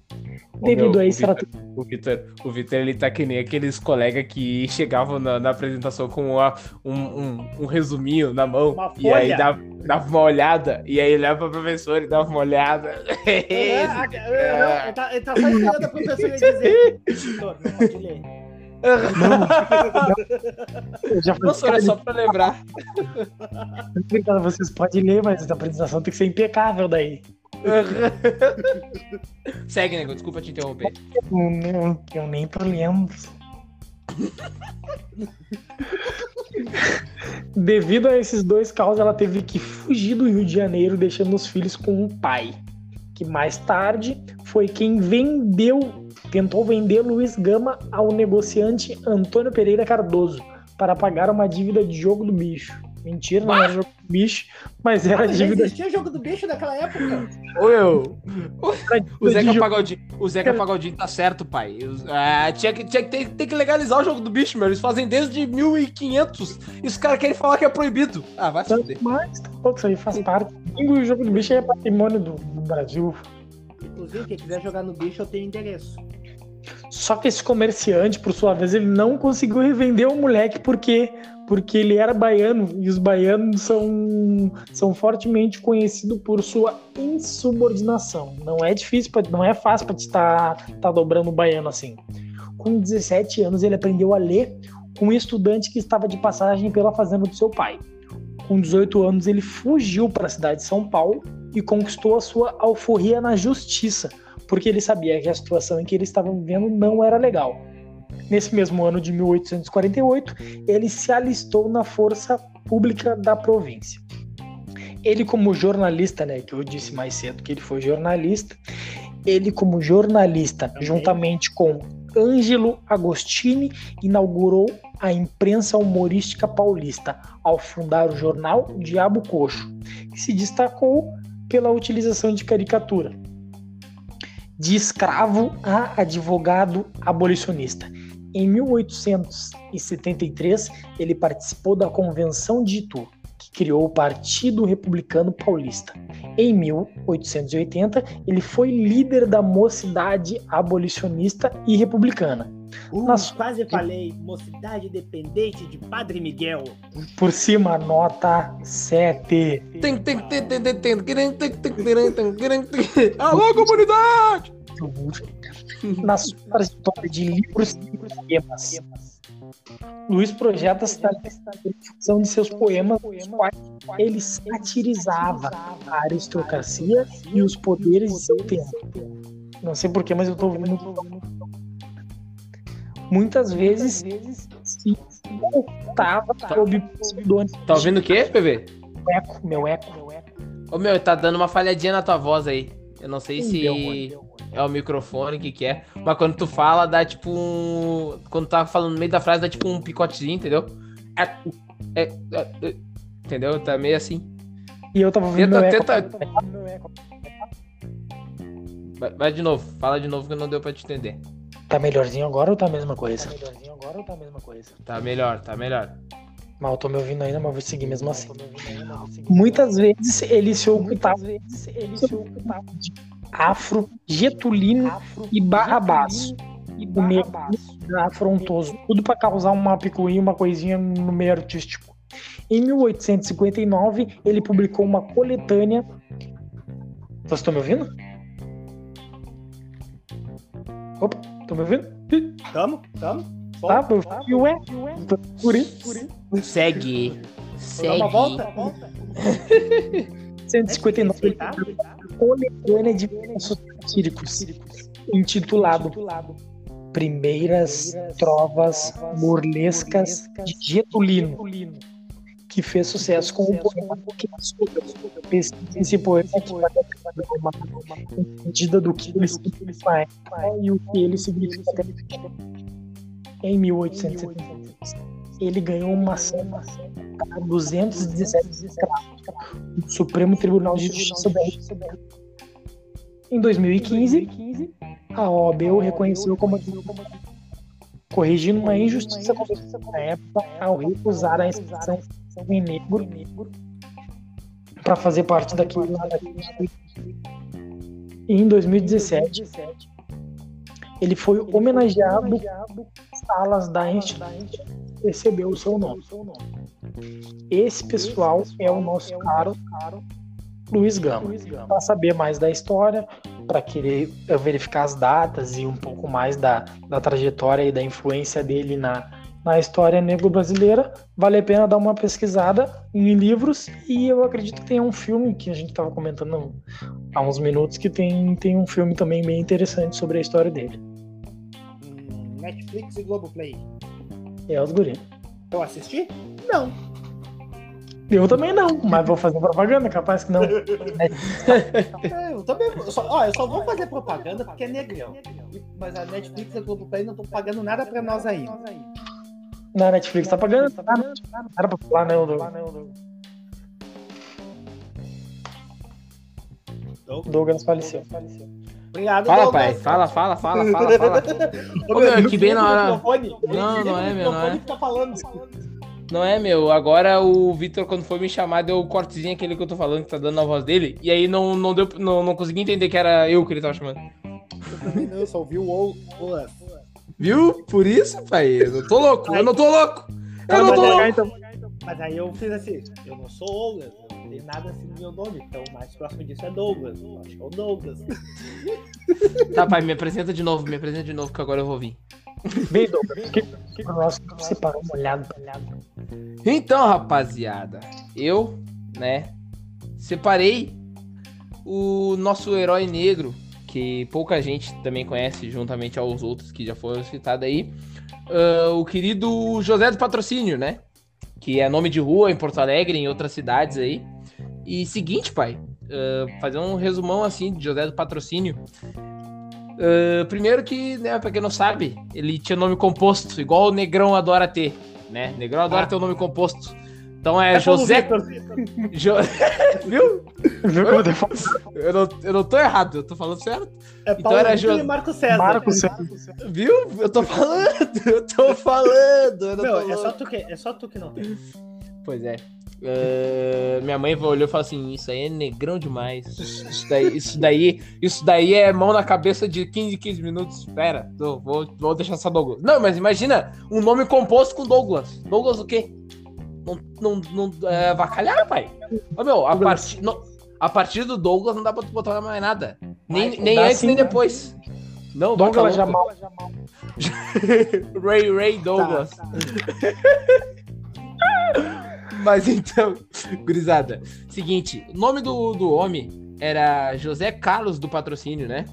S1: Devido
S3: meu,
S1: a
S3: o
S1: isso, ela
S3: O Vitor, o Vitor, ele tá que nem aqueles colegas que chegavam na, na apresentação com uma- um, um, um resuminho na mão
S2: Uma
S3: e aí dava, dava uma olhada e aí olhava pra professor e dava uma olhada.
S2: É, Ele tá, ele tá só esperando a professora dizer. Vitor, não pode ler.
S1: eu já falei,
S3: Nossa, olha só pra lembrar.
S1: vocês podem ler, mas a apresentação tem que ser impecável daí.
S3: Segue, nego, desculpa te interromper.
S1: Eu, nem- eu nem tô lendo. Devido a esses dois casos, ela teve que fugir do Rio de Janeiro, deixando os filhos com um pai, que mais tarde foi quem vendeu, tentou vender Luiz Gama ao negociante Antônio Pereira Cardoso para pagar uma dívida de jogo do bicho. Mentira, não era jogo do bicho, mas era
S2: Mas já
S1: dívida
S2: existia jogo do bicho naquela época.
S3: Ô, meu, o Zeca. Pagodinho, o Zeca Pagodinho tá certo, pai. Ah, tinha que, tinha que ter, ter que legalizar o jogo do bicho, meu. Eles fazem desde 1500 e os caras querem falar que é proibido. Ah, vai se fuder.
S1: Mas tá louco, isso aí faz parte. O jogo do bicho é patrimônio do, do Brasil.
S2: Inclusive, quem quiser jogar no bicho, eu tenho endereço.
S1: Só que esse comerciante, por sua vez, ele não conseguiu revender o moleque porque porque ele era baiano e os baianos são, são fortemente conhecidos por sua insubordinação. Não é difícil, pra- não é fácil para te estar tá, dobrando o baiano assim. Com 17 anos, ele aprendeu a ler com um estudante que estava de passagem pela fazenda do seu pai. Com 18 anos, ele fugiu para a cidade de São Paulo e conquistou a sua alforria na justiça, porque ele sabia que a situação em que ele estava vivendo não era legal. Nesse mesmo ano de 1848, ele se alistou na força pública da província. Ele, como jornalista, né, que eu disse mais cedo que ele foi jornalista, Ele, como jornalista,
S2: Também.
S1: juntamente com Ângelo Agostini, inaugurou a imprensa humorística paulista ao fundar o jornal Diabo Coxo, que se destacou pela utilização de caricatura. De escravo a advogado abolicionista em 1873 ele participou da Convenção de Itu, que criou o Partido Republicano Paulista. Em 1880, ele foi líder da Mocidade Abolicionista e Republicana.
S2: Uh,
S1: Nas...
S2: Quase falei, Mocidade Independente de Padre Miguel.
S1: Por cima, nota 7.
S3: Alô, comunidade!
S1: Na sua trajetória de livros e poemas. Luiz projeta a difusão de seus poemas, nos quais ele satirizava a aristocracia e os poderes de seu tempo. Não sei porquê, mas eu tô ouvindo. Muitas vezes se ocultava sob pseudônimo.
S3: Tá ouvindo o quê, PV?
S1: Eco, meu eco, meu eco.
S3: Ô meu, tá dando uma falhadinha na tua voz aí. Eu não sei
S1: Ih,
S3: se
S1: deu deu.
S3: É o microfone, o que que é. Mas quando tu fala, dá tipo um... Quando tá falando no meio da frase, dá tipo um picotezinho, entendeu? É, é, é, é, entendeu? Tá meio assim.
S1: E eu tava ouvindo
S3: Tenta- tenta-
S1: eco.
S3: Vai, vai de novo, fala de novo que não deu pra te entender.
S1: Tá melhorzinho agora ou tá a mesma coisa? Tá melhorzinho agora ou tá a mesma coisa?
S3: Tá melhor, tá melhor.
S1: Eu tô me ouvindo ainda, mas vou seguir mesmo assim. Muitas vezes ele se ocultava de afro, getulino e barrabaço. O negro afrontoso. Tudo pra causar uma picuinha, uma coisinha no meio artístico. Em 1859, ele publicou uma coletânea. Vocês estão me ouvindo? Opa, estão me ouvindo?
S2: Tamo? Tamo?
S1: Tá, meu filho, ué. Por isso.
S3: Segue. Segue.
S2: dar uma volta? volta.
S1: 159 ele
S2: Tá?
S1: Coletânea de versos satíricos, intitulado Primeiras Trovas Burlescas de Getulino, que fez sucesso com o poema que esse poema uma medida do que ele significa e o que ele significa até em 1876. Ele ganhou uma cena para 217 escravos do Supremo Tribunal de Justiça da. Em 2015, a OAB o reconheceu como corrigindo uma injustiça cometida na época ao recusar a inscrição em negro para fazer parte daquele daquele- E em 2017, ele foi homenageado salas da instituição recebeu o seu nome. Esse pessoal é o nosso caro Luiz Gama. Para saber mais da história, para querer verificar as datas e um pouco mais da, da trajetória e da influência dele na, na história negro-brasileira, vale a pena dar uma pesquisada em livros e eu acredito que tem um filme que a gente estava comentando há uns minutos que tem, tem um filme também bem interessante sobre a história dele.
S2: Netflix e Globoplay.
S1: É os guri.
S2: Eu assisti? Não.
S1: Eu também não, mas vou fazer propaganda, capaz que não.
S2: É, eu também. Eu só, ó, eu só vou fazer propaganda porque é negrão. Mas a Netflix e a Globoplay não estão pagando nada pra nós aí.
S1: Na Netflix tá pagando? Tá pagando. Não era pra falar, né, o Douglas faleceu.
S2: Obrigado,
S3: Fala,
S2: Douglas.
S3: pai. Fala, fala, fala, fala, fala. Ô, meu, que bem na hora. Não, não é, meu, não é.
S2: Fica falando.
S3: Não é, meu. Agora o Vitor, quando foi me chamar, deu o cortezinho aquele que eu tô falando, que tá dando na voz dele. E aí não, não, deu, não, não consegui entender que era eu que ele tava chamando.
S2: Eu também não, eu só ouvi o Olaf.
S3: Viu? Por isso, pai. Eu tô louco. Eu não tô louco. Eu não tô louco.
S2: Mas aí eu fiz assim, eu não sou eu não tenho nada assim no meu nome, então o mais próximo disso é Douglas. Eu acho que é o Douglas.
S3: Tá, pai, me apresenta de novo, me apresenta de novo, que agora eu vou vir.
S1: Bem, Douglas, que, que nosso separou molhado, molhado.
S3: Então, rapaziada, eu, né, separei o nosso herói negro, que pouca gente também conhece, juntamente aos outros que já foram citados aí, ah, o querido José do Patrocínio, né, que é nome de rua em Porto Alegre, em outras cidades aí. E seguinte, pai, ah, fazer um resumão assim de José do Patrocínio. Uh, primeiro que, né, pra quem não sabe, ele tinha nome composto, igual o Negrão adora ter, né? Negrão adora ah. ter o um nome composto. Então é, é José. Jo... Viu? Viu como eu, não, eu não tô errado, eu tô falando certo.
S2: É então Paulo era José. Marco César.
S1: Marco César.
S3: Viu? Eu tô falando, eu tô falando. Eu
S2: Meu, é, só tu que, é só tu que não tem.
S3: Pois é. Uh, minha mãe olhou e falou assim: Isso aí é negrão demais. Isso daí, isso daí, isso daí é mão na cabeça de 15 15 minutos. Espera, vou, vou deixar só Douglas. Não, mas imagina um nome composto com Douglas. Douglas o quê? Não, não, não é, vacalhar, pai. Ô, meu, a partir, no, a partir do Douglas não dá pra tu botar mais nada. Nem, nem antes, sim, nem depois. Não,
S1: Douglas Jamal.
S3: Ray Ray Douglas. Tá, tá. Mas então, gurizada, seguinte, o nome do, do homem era José Carlos do Patrocínio, né?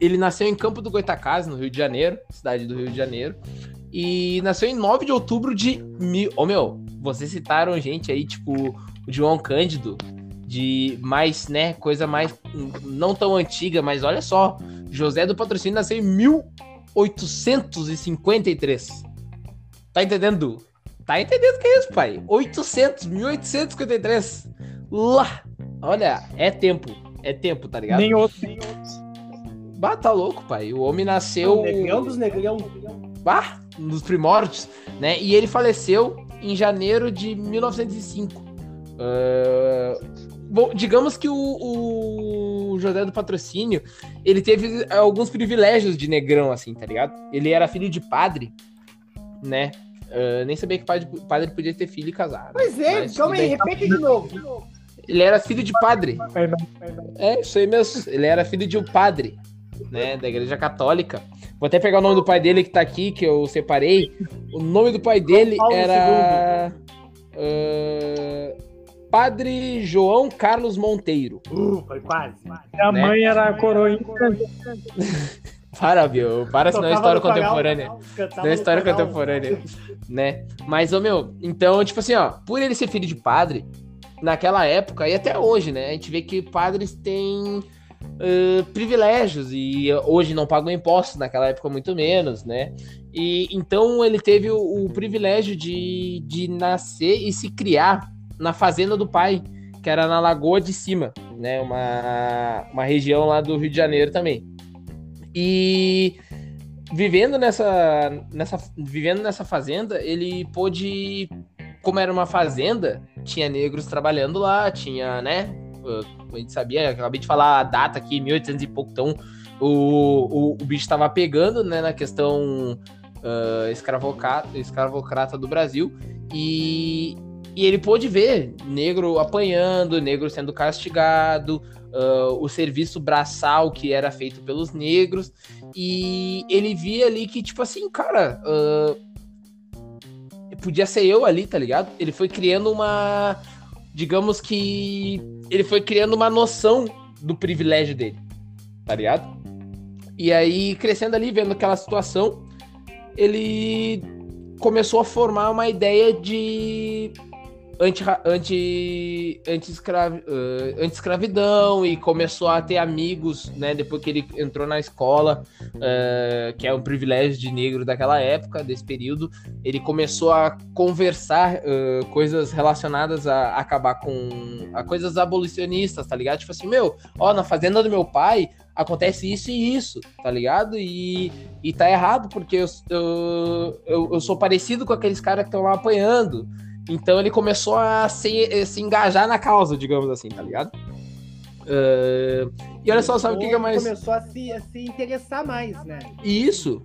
S3: Ele nasceu em Campo do Goitacazes, no Rio de Janeiro, cidade do Rio de Janeiro. E nasceu em 9 de outubro de mil. Ô oh, meu, vocês citaram gente aí, tipo, o João Cândido, de mais, né, coisa mais não tão antiga, mas olha só, José do Patrocínio nasceu em 1853. Tá entendendo? Tá entendendo o que é isso, pai? 800, 1853. Lá. Olha, é tempo. É tempo, tá ligado?
S1: Nem outro, nem outros.
S3: Bah, tá louco, pai. O homem nasceu. O
S2: negrão dos negrão.
S3: Bah, nos primórdios, né? E ele faleceu em janeiro de 1905. Uh, bom, digamos que o, o, José do Patrocínio, ele teve alguns privilégios de negrão, assim, tá ligado? Ele era filho de padre, né? Uh, nem sabia que padre, padre podia ter filho e casar.
S2: Pois é, calma aí, repete de novo.
S3: Ele era filho de padre. É, isso aí mesmo. Ele era filho de um padre, né, da igreja católica. Vou até pegar o nome do pai dele que tá aqui, que eu separei. O nome do pai dele era. Uh, Padre João Carlos Monteiro.
S2: Uh, foi quase.
S1: A né? mãe era a coroinha.
S3: Para, meu. Para, senão é história contemporânea. Não é história contemporânea. Né? Mas, ô, meu, então, tipo assim, ó, por ele ser filho de padre, naquela época, e até hoje, né, a gente vê que padres têm uh, privilégios e hoje não pagam impostos, naquela época muito menos, né? E então ele teve o, o privilégio de, de nascer e se criar na fazenda do pai, que era na Lagoa de Cima, né? Uma, uma região lá do Rio de Janeiro também. E vivendo nessa, nessa, vivendo nessa fazenda, ele pôde, como era uma fazenda, tinha negros trabalhando lá, tinha, né? A gente sabia, acabei de falar a data aqui, 1800 e pouco, então o, o, o bicho estava pegando, né, na questão uh, escravocrata, escravocrata do Brasil, e, e ele pôde ver negro apanhando, negro sendo castigado, uh, o serviço braçal que era feito pelos negros, e ele via ali que, tipo assim, cara, uh, podia ser eu ali, tá ligado? Ele foi criando uma. Digamos que. Ele foi criando uma noção do privilégio dele, tá ligado? E aí, crescendo ali, vendo aquela situação, ele começou a formar uma ideia de anti, anti, anti, uh, anti escravidão e começou a ter amigos, né? Depois que ele entrou na escola, uh, que é um privilégio de negro daquela época, desse período, ele começou a conversar uh, coisas relacionadas a, acabar com a coisas abolicionistas, tá ligado? Tipo assim, meu, ó, na fazenda do meu pai acontece isso e isso, tá ligado? E, e tá errado porque eu, eu, eu, eu sou parecido com aqueles caras que estão lá apanhando. Então ele começou a se, se engajar na causa, digamos assim, tá ligado? Uh, e olha só, sabe o que, que é mais.
S2: Começou a se, a se interessar mais, né?
S3: Isso.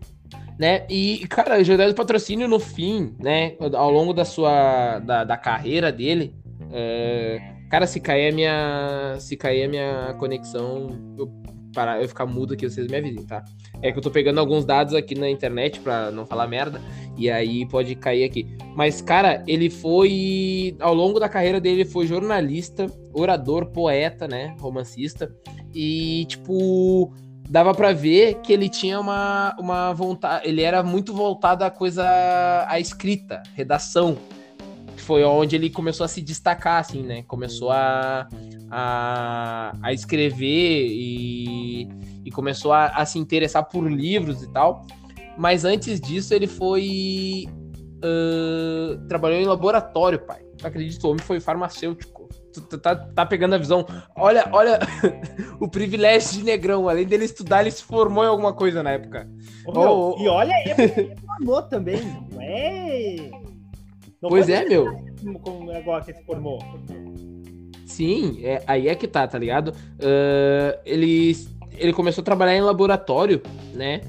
S3: Né? E, cara, o José do Patrocínio, no fim, né? Ao longo da sua. da, da carreira dele. Uh, cara, se cair a minha. Se cair a minha conexão, eu parar, eu ficar mudo aqui, vocês me avisem, tá? É que eu tô pegando alguns dados aqui na internet pra não falar merda, e aí pode cair aqui. Mas, cara, ele foi. Ao longo da carreira dele, ele foi jornalista, orador, poeta, né? Romancista. E, tipo, dava para ver que ele tinha uma, uma vontade. Ele era muito voltado à coisa. à escrita, redação. Foi onde ele começou a se destacar, assim, né? Começou a, a, a escrever e, e começou a, a se interessar por livros e tal. Mas antes disso, ele foi. Uh, trabalhou em laboratório, pai. Tu acredita? O homem foi farmacêutico. Tu, tu tá, tá pegando a visão. Olha, olha o privilégio de negrão. Além dele estudar, ele se formou em alguma coisa na época.
S2: Ô, meu,
S3: Oh, oh,
S2: E olha aí, ele formou também. Não é. Não
S3: Pois é, meu.
S2: Como, agora que se formou.
S3: Sim, é, aí é que tá, tá ligado? Ah, ele, ele começou a trabalhar em laboratório, né?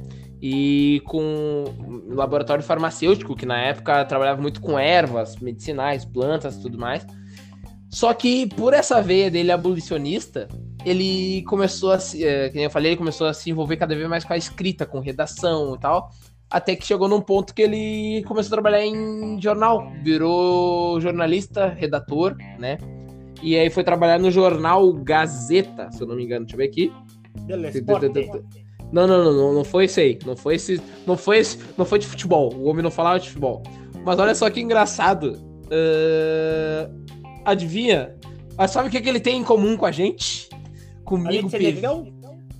S3: E com laboratório farmacêutico, que na época trabalhava muito com ervas, medicinais, plantas tudo mais. Só que por essa veia dele abolicionista, ele começou a se, é, nem eu falei, ele começou a se envolver cada vez mais com a escrita, com redação e tal. Até que chegou num ponto que ele começou a trabalhar em jornal, virou jornalista, redator, né? E aí foi trabalhar no jornal Gazeta, se eu não me engano. Deixa eu ver aqui. Não, não, não, não, não foi esse aí. Não foi esse. Não foi esse. Não foi de futebol. O homem não falava de futebol. Mas olha só que engraçado. Ah, adivinha? Mas sabe o que, que ele tem em comum com a gente?
S2: Além
S3: Comigo,
S2: de ser
S3: PV.
S2: negrão,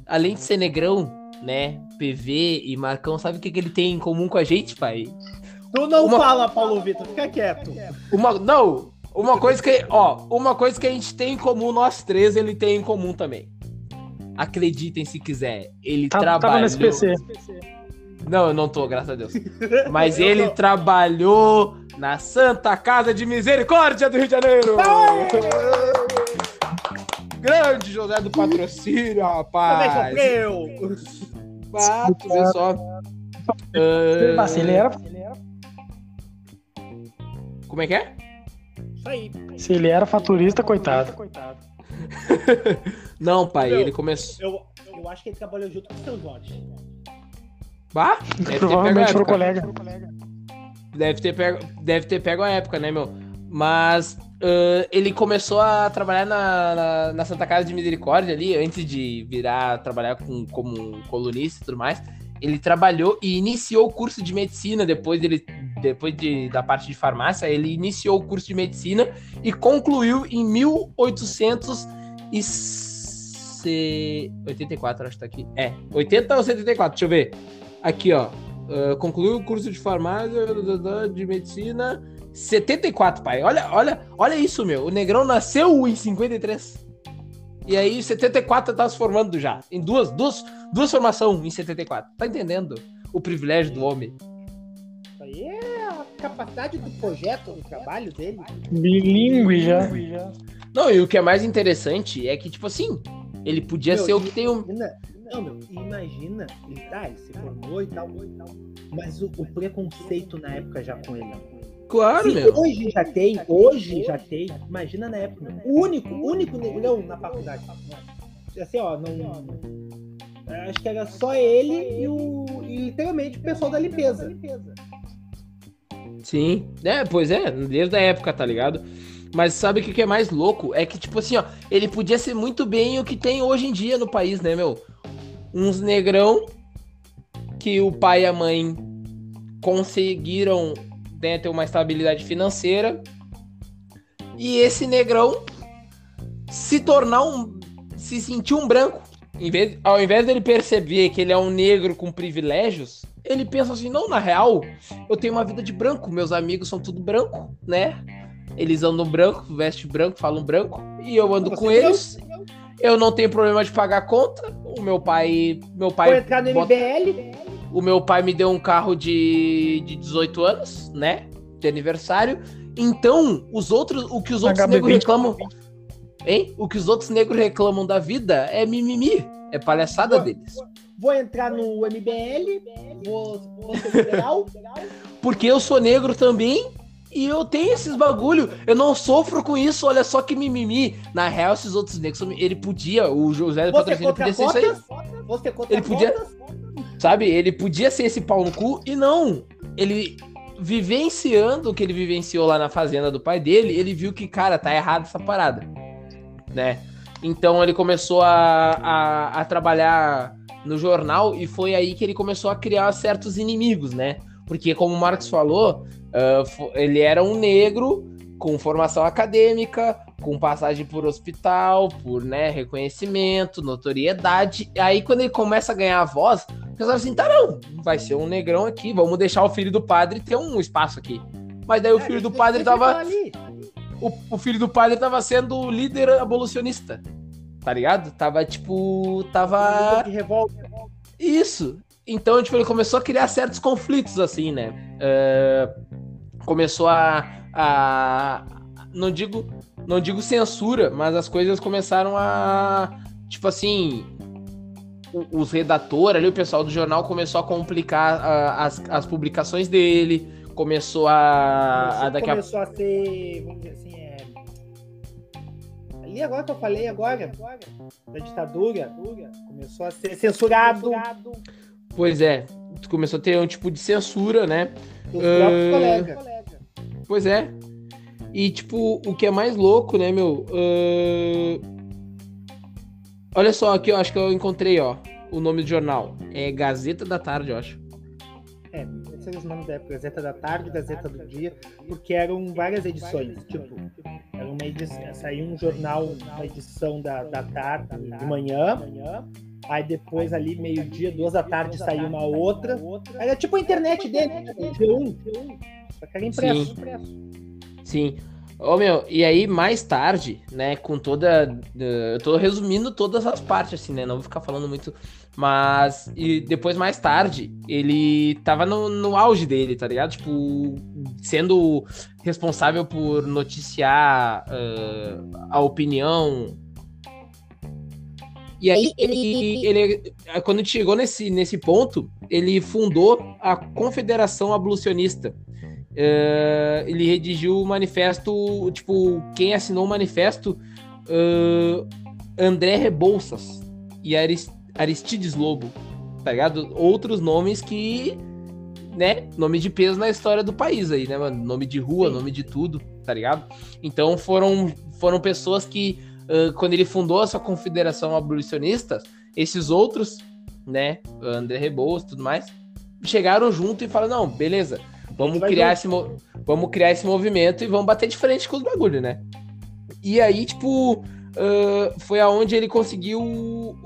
S3: Além de ser negrão, né? PV e Marcão, sabe o que, que ele tem em comum com a gente, pai?
S2: tu não
S3: Uma-
S2: fala, Paulo Vitor, fica quieto.
S3: Uma, não, uma coisa que, ó, uma coisa que a gente tem em comum, nós três, ele tem em comum também. Acreditem se quiser, ele
S1: Tá,
S3: trabalhou.
S1: tava no SPC.
S3: Não, eu não tô, graças a Deus. Mas ele trabalhou na Santa Casa de Misericórdia do Rio de Janeiro. Grande José do Patrocínio,
S2: Também
S3: rapaz.
S2: sofreu.
S3: Ah, tu vê só. Ah,
S1: Mas se ele era,
S3: Como é que é?
S2: Isso aí.
S1: se ele era faturista, coitado.
S3: Não, pai,
S2: Meu,
S3: ele começou.
S2: Eu, eu acho que ele trabalhou junto com o seu Jorge.
S3: Bah, deve ter pego a
S1: Provavelmente
S3: época.
S1: colega.
S3: Deve ter pego, deve ter pego a época, né, meu? Mas ah, ele começou a trabalhar na, na, na Santa Casa de Misericórdia ali, antes de virar trabalhar com, como colunista e tudo mais. Ele trabalhou e iniciou o curso de medicina depois dele, depois de, da parte de farmácia. Ele iniciou o curso de medicina e concluiu em 1884, acho que tá aqui. É, 80 ou 74, deixa eu ver. Aqui, ó. Uh, concluiu o curso de farmácia, de medicina. 74, pai. Olha, olha, olha isso, meu. O Negrão nasceu em 53. E aí, em 74 tá se formando já. Em duas, duas, duas formações em 74. Tá entendendo? O privilégio do homem.
S2: Isso aí é a capacidade do projeto, do trabalho dele.
S1: Bilingue já.
S3: Não, e o que é mais interessante é que, tipo assim, ele podia
S2: Meu,
S3: ser o que tem um.
S2: Imagina, não, meu, imagina, ele, tá, ele se formou e tal, e tal, mas o, o preconceito na época já com ele.
S3: Claro,
S2: Se
S3: meu.
S2: hoje já tem, hoje já tem, imagina na época. meu. O único, o único negrão na faculdade. Assim, ó, não. Acho que era só ele e o. E literalmente o pessoal da limpeza.
S3: Sim, é, pois é, desde a época, tá ligado? Mas sabe o que é mais louco? É que, tipo assim, ó, ele podia ser muito bem o que tem hoje em dia no país, né, meu? Uns negrão que o pai e a mãe conseguiram né, ter uma estabilidade financeira e esse negrão se tornar um. se sentir um branco. Em vez, ao invés dele perceber que ele é um negro com privilégios, ele pensa assim: não, na real, eu tenho uma vida de branco, meus amigos são tudo branco, né? Eles andam branco, vestem branco, falam branco, e eu ando
S2: Você
S3: com
S2: não-
S3: eles. Eu não tenho problema de pagar conta. O meu pai, meu
S2: Foi
S3: pai,
S2: entrar no
S3: bota-
S2: MBL.
S3: o meu pai me deu um carro de, de 18 anos, né? De aniversário. Então, os outros, o que os outros
S1: HB20.
S3: negros reclamam, hein? O que os outros negros reclamam da vida é mimimi, é palhaçada
S2: Boa.
S3: deles.
S2: Vou entrar no MBL. Vou, vou ser liberal.
S3: Porque eu sou negro também e eu tenho esses bagulho. Eu não sofro com isso, olha só que mimimi. Na real, esses outros negros, ele podia, o José do Patrocínio podia ser isso aí.
S2: cotas? Você contra
S3: Ele podia-
S2: cotas?
S3: Sabe? Ele podia ser esse pau no cu e não. Ele vivenciando o que ele vivenciou lá na fazenda do pai dele, ele viu que, cara, tá errado essa parada. Né? Então ele começou a, a, a trabalhar no jornal e foi aí que ele começou a criar certos inimigos, né? Porque, como o Marcos falou, fo- ele era um negro com formação acadêmica, com passagem por hospital, por né, reconhecimento, notoriedade. E aí, quando ele começa a ganhar a voz, pensaram assim: tá, não, vai ser um negrão aqui, vamos deixar o filho do padre ter um espaço aqui. Mas daí o
S2: É,
S3: filho do padre tava. O, o filho do padre tava sendo o líder abolicionista. Tá ligado? Tava tipo. Tava. Isso. Então, tipo, ele começou a criar certos conflitos, assim, né? É, começou a, a. Não digo. Não digo censura, mas as coisas começaram a. Tipo assim. Os redatores ali, o pessoal do jornal começou a complicar a- as, as publicações dele. Começou a. a daqui a
S2: começou a ser, vamos dizer assim, é... ali agora que eu falei agora, da ditadura, começou a ser censurado
S3: Pois é, começou a ter um tipo de censura, né?
S2: dos
S3: Ah.
S2: próprios colegas.
S3: Pois é. E, tipo, o que é mais louco, né, meu? ahn, Olha só, aqui eu acho que eu encontrei, ó, o nome do jornal. É Gazeta da Tarde, eu acho.
S2: É, esses os nomes da época, Gazeta da Tarde, Gazeta do Dia, porque eram várias edições, tipo, era uma edição, saiu um jornal, uma edição da, da tarde, de manhã, aí depois ali, meio-dia, duas da tarde, saiu uma outra, era tipo a internet dele, o G1, só que era impresso.
S3: Sim. Ô, meu, e aí mais tarde, né, com toda. eh, Eu tô resumindo todas as partes, assim, né? Não vou ficar falando muito. Mas. E depois, mais tarde, ele tava no, no auge dele, tá ligado? Tipo, sendo responsável por noticiar eh, a opinião. E aí, ele, ele, quando chegou nesse, nesse ponto, ele fundou a Confederação Abolicionista. Eh, ele redigiu o manifesto, tipo, quem assinou o manifesto, eh, André Rebouças e Aris- Aristides Lobo, tá ligado? Outros nomes que, né, nome de peso na história do país aí, né, mano? Nome de rua,
S2: Sim.
S3: nome de tudo, tá ligado? Então foram, foram pessoas que, eh, quando ele fundou essa confederação abolicionista, esses outros, né, André Rebouças e tudo mais, chegaram junto e falaram, não, beleza, Vamos criar, esse mo- vamos criar esse movimento e vamos bater de frente com os bagulho, né? E aí, tipo, ah, foi aonde ele conseguiu. o-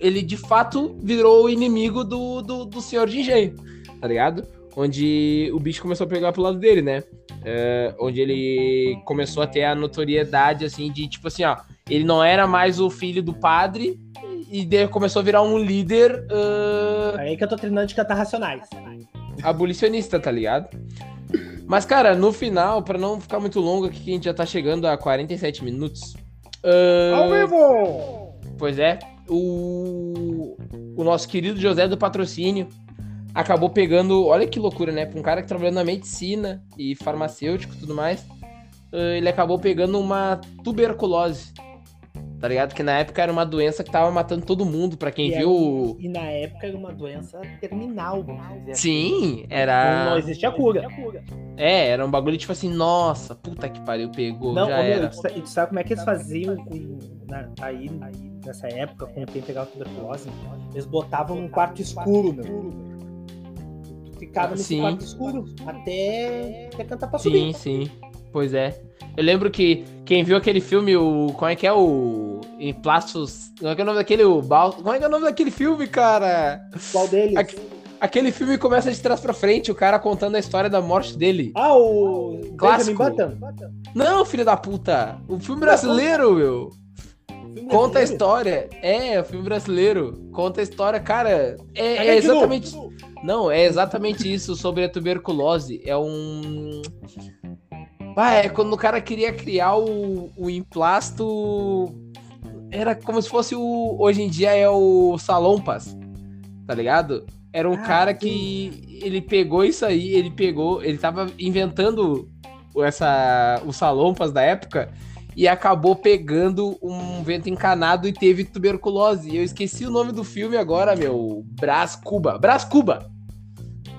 S3: Ele de fato virou o inimigo do, do, do senhor de engenho, tá ligado? Onde o bicho começou a pegar pro lado dele, né? É, onde ele começou a ter a notoriedade, assim, de tipo assim, ó, ele não era mais o filho do padre e daí começou a virar um líder ah,
S2: Aí que eu tô treinando de cantar Racionais.
S3: abolicionista, tá ligado? Mas, cara, no final, pra não ficar muito longo aqui, que a gente já tá chegando a 47 minutos. ah,
S2: Ao vivo!
S3: Pois é, o, o nosso querido José do Patrocínio acabou pegando. Olha que loucura, né? Pra um cara que trabalhou na medicina e farmacêutico e tudo mais, ah, ele acabou pegando uma tuberculose. Tá ligado? Que na época era uma doença que tava matando todo mundo, pra quem
S2: E era-
S3: viu.
S2: E na época era uma doença terminal, vamos dizer assim.
S3: Sim,
S2: Não,
S3: era.
S2: não existia cura.
S3: É, era um bagulho tipo assim, nossa, puta que pariu, pegou,
S2: Não,
S3: já
S2: meu,
S3: era.
S2: e tu sa- e tu sabe como é que eles faziam com, na- aí, nessa época, com quem pegava tuberculose? Eles botavam num quarto escuro, meu. Ficava nesse
S3: Sim.
S2: quarto escuro até, até cantar pra
S3: Sim,
S2: subir.
S3: sim. Pois é. Eu lembro que quem viu aquele filme, o. Como é que é o. Em Plastos. Como é que é o nome daquele? O Bal... Como é que é o nome daquele filme, cara?
S2: Qual deles?
S3: Aquele filme começa de trás pra frente, o cara contando a história da morte dele.
S2: Ah, o
S3: Clássico. Não, filho da puta! O filme brasileiro, meu!
S2: Filme
S3: Conta a história. É, o filme brasileiro. Conta a história, cara. É, é exatamente. Não, é exatamente isso sobre a tuberculose. É um. Ah, é quando o cara queria criar o, o emplasto. Era como se fosse o. Hoje em dia é o Salompas. Tá ligado? Era um
S2: Ah,
S3: cara
S2: sim.
S3: que. Ele pegou isso aí, ele pegou. Ele tava inventando essa, o Salompas da época e acabou pegando um vento encanado e teve tuberculose. E eu esqueci o nome do filme agora, meu. Brás Cuba. Brás Cuba.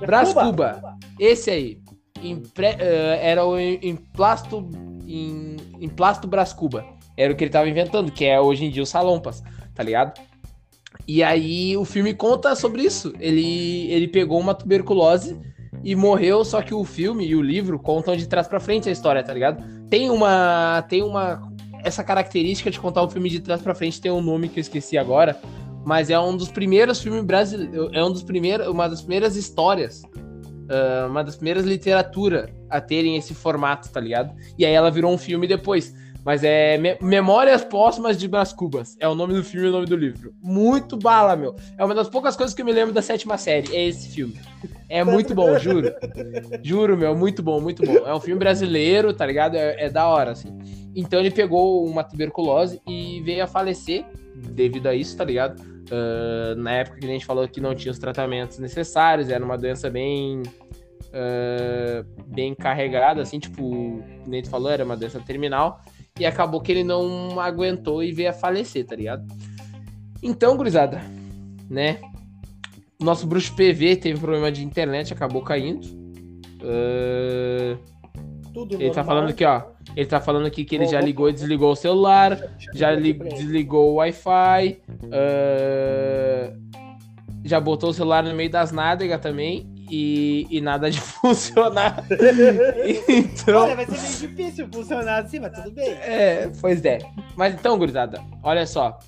S3: Brás Cuba. Esse aí. Impre- eh, era o em- emplasto. Em, emplasto Brás Cuba. Era o que ele tava inventando, que é hoje em dia o Salompas, tá ligado? E aí o filme conta sobre isso. Ele, ele pegou uma tuberculose e morreu, só que o filme e o livro contam de trás para frente a história, tá ligado? Tem uma tem uma essa característica de contar o filme de trás para frente tem um nome que eu esqueci agora, mas é um dos primeiros filmes brasileiros, é um dos primeiros, uma das primeiras histórias, uma das primeiras literatura a terem esse formato, tá ligado? E aí ela virou um filme depois. Mas é Me Memórias Póstumas de Brás Cubas. É o nome do filme e o nome do livro. Muito bala, meu. É uma das poucas coisas que eu me lembro da sétima série. É esse filme. É muito bom, juro. Juro, meu. Muito bom, muito bom. É um filme brasileiro, tá ligado? É, é da hora, assim. Então ele pegou uma tuberculose e veio a falecer devido a isso, tá ligado? Uh, na época que a gente falou que não tinha os tratamentos necessários, era uma doença bem. Uh, bem carregada, assim, tipo, o Neto falou, era uma doença terminal e acabou que ele não aguentou e veio a falecer, tá ligado? Então, gurizada, né? Nosso bruxo PV teve problema de internet, acabou caindo. Uh... Tudo ele tá normal. tá falando aqui, ó. Ele tá falando aqui que ele já ligou e desligou o celular, já li desligou o Wi-Fi, uh... já botou o celular no meio das nádegas também e, e nada de funcionar.
S2: então... Olha, vai ser meio difícil funcionar assim, mas tudo bem.
S3: É, pois é. Mas então, gurizada, olha só.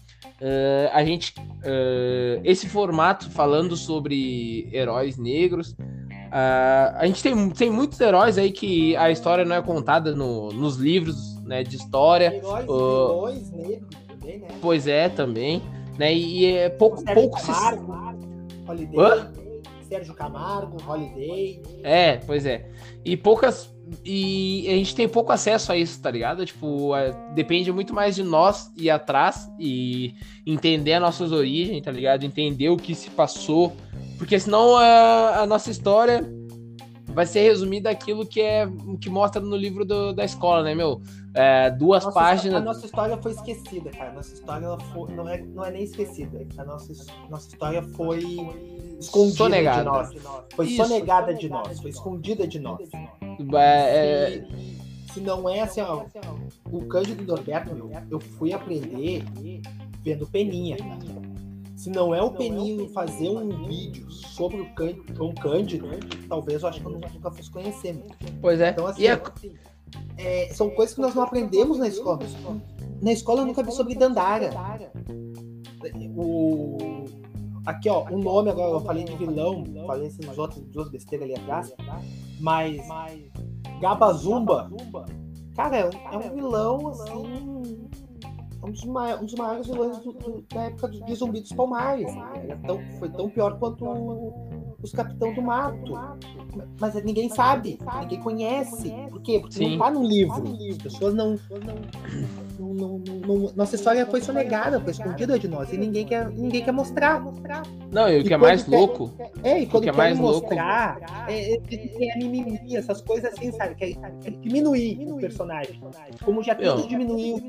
S3: Uh, a gente. Uh, esse formato falando sobre heróis negros. Uh, a gente tem, tem muitos heróis aí que a história não é contada no, nos livros né, de história. Heróis, heróis negros também, né? Pois é, também. Né, e é pouco, pouco se.
S2: Holiday. Hã? Sérgio Camargo, Holiday. É,
S3: pois é. E poucas. E a gente tem pouco acesso a isso, tá ligado? Tipo, é, depende muito mais de nós ir atrás e entender as nossas origens, tá ligado? Entender o que se passou. Porque senão a, a nossa história vai ser resumida aquilo que é que mostra no livro do, da escola, né, meu? É, duas
S2: nossa,
S3: páginas.
S2: A nossa história foi esquecida, cara. Nossa história foi, não, é, não é nem esquecida. A nossa, nossa história foi escondida sonegada. de nós. Foi Isso. sonegada de nós, foi escondida de nós. É, é... Se, se, não é assim, ó, o Cândido Norberto, meu, eu fui aprender vendo Peninha. Se não é o Peninho fazer um vídeo sobre o Cândido, Cândido talvez eu acho que eu nunca fosse conhecer. Meu.
S3: Pois é.
S2: Então, assim, a... é, são coisas que nós não aprendemos na escola. Na escola eu nunca vi sobre Dandara. O Aqui, ó, o nome agora, eu falei de vilão, falei essas outras duas besteiras ali atrás, mas Gabazumba, cara, é um, é um vilão, assim, um dos, maiores, um dos maiores vilões do, do, da época de Zumbi dos Palmares. É tão, foi tão pior quanto os Capitão do Mato. Mas ninguém sabe, ninguém conhece. Por quê? Porque Sim. não tá no livro. As pessoas não. não, não, não nossa história foi sonegada, foi escondida de nós. E ninguém quer, ninguém quer mostrar.
S3: Não, e o que é mais quer, louco.
S2: É, e quando que é mais mostrar, louco. É, é, é a mimimi, essas coisas assim, sabe? Que é, diminuir, diminuir o personagem. Como já tudo diminuiu.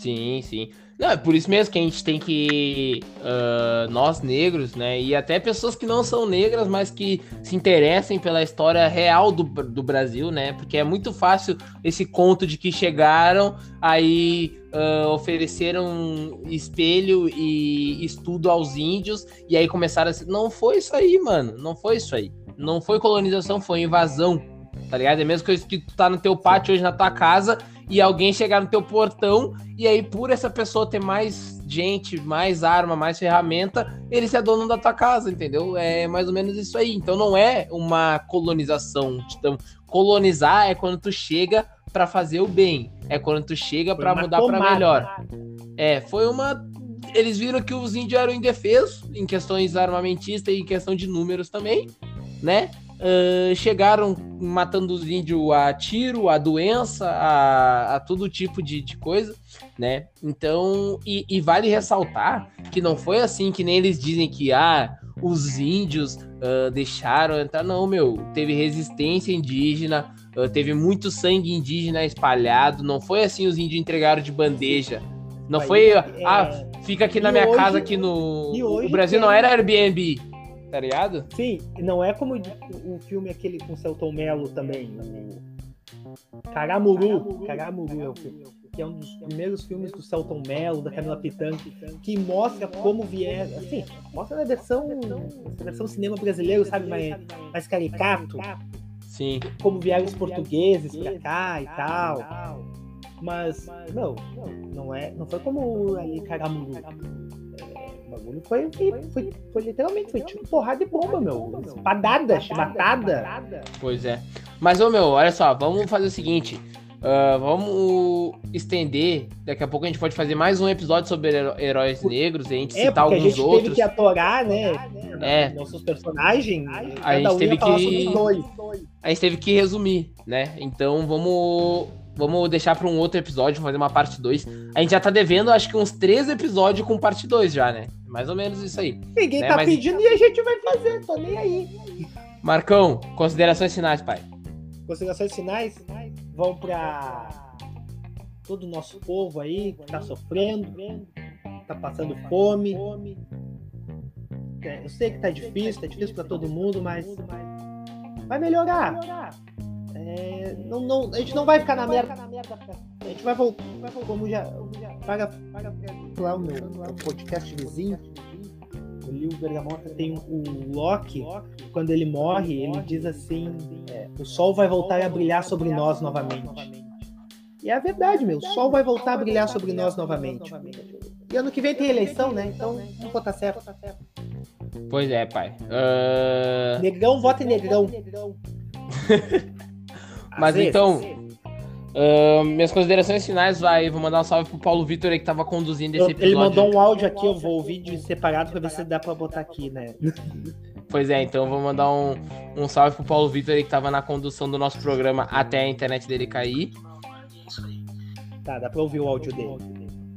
S3: Sim, sim. Não, é por isso mesmo que a gente tem que. Uh, nós negros, né? E até pessoas que não são negras, mas que se interessem pela história real do, do Brasil, né? Porque é muito fácil esse conto de que chegaram, aí uh, ofereceram espelho e estudo aos índios, e aí começaram a. Não foi isso aí, mano. Não foi isso aí. Não foi colonização, foi invasão. Tá ligado? É coisa que tu tá no teu pátio hoje na tua casa e alguém chegar no teu portão e aí por essa pessoa ter mais gente, mais arma, mais ferramenta, ele se é dono da tua casa, entendeu? É mais ou menos isso aí. Então não é uma colonização. Então, colonizar é quando tu chega para fazer o bem, é quando tu chega para mudar para melhor. É, foi uma eles viram que os índios eram indefesos em questões armamentistas e em questão de números também, né? Uh, chegaram matando os índios a tiro, a doença, a, a todo tipo de, de, coisa, né? Então, e, e, vale ressaltar que não foi assim que nem eles dizem que ah, os índios uh, deixaram entrar. Não, meu, teve resistência indígena, uh, teve muito sangue indígena espalhado. Não foi assim os índios entregaram de bandeja. Não foi, ah, fica aqui na minha hoje, casa aqui no. O Brasil não era Airbnb tá ligado?
S2: Sim, não é como o filme aquele com o Celton Mello também. O Caramuru. Caramuru é o filme. que é um dos primeiros filmes do Celton Mello, da Camila Pitanga, que mostra como vieram, assim, mostra na versão, na versão cinema brasileiro, sabe, mais, mais caricato.
S3: Sim.
S2: Como vieram os portugueses pra cá e tal. Mas, não, não, é, não foi como ali Caramuru. É, o bagulho foi, foi, foi, foi, literalmente, foi tipo porrada de bomba, meu. Espadada, chibatada.
S3: Pois é. Mas, ô meu, olha só, vamos fazer o seguinte. Uh, vamos estender. Daqui a pouco a gente pode fazer mais um episódio sobre heróis negros e a gente é, citar alguns
S2: a gente
S3: outros.
S2: Teve que atorar, né?
S3: É.
S2: Nossos personagens.
S3: A gente teve que. A gente teve que resumir, né? Então vamos. Vamos deixar para um outro episódio, fazer uma parte 2. A gente já tá devendo, acho que uns três episódios com parte 2 já, né? Mais ou menos isso aí.
S2: Ninguém né? tá Mas... pedindo e a gente vai fazer, tô nem aí.
S3: Marcão, considerações finais, pai.
S2: Considerações finais? vão para todo o nosso povo aí que está sofrendo, está passando fome. É, eu sei que está difícil, está difícil para todo mundo, mas vai melhorar. É, não, não, a gente não vai ficar na merda. A gente vai voltar, como já, paga, paga lá o meu, podcast vizinho. O Lil Bergamota tem o Loki, quando ele morre, ele diz assim: é, o sol vai voltar a brilhar sobre nós novamente. E é a verdade, meu. O sol vai voltar a brilhar sobre nós novamente. E ano que vem tem eleição, né? Então não vou estar certo.
S3: Pois é, pai. Uh...
S2: Negrão, vota em negrão.
S3: Mas então, Uh, minhas considerações finais, vai. Vou mandar um salve pro Paulo Vitor aí que tava conduzindo esse episódio.
S2: Ele mandou um áudio aqui, eu vou ouvir de separado pra ver se dá pra botar aqui, né?
S3: Pois é, então vou mandar um, um salve pro Paulo Vitor aí que tava na condução do nosso programa até a internet dele cair.
S2: Tá, dá pra ouvir o áudio dele.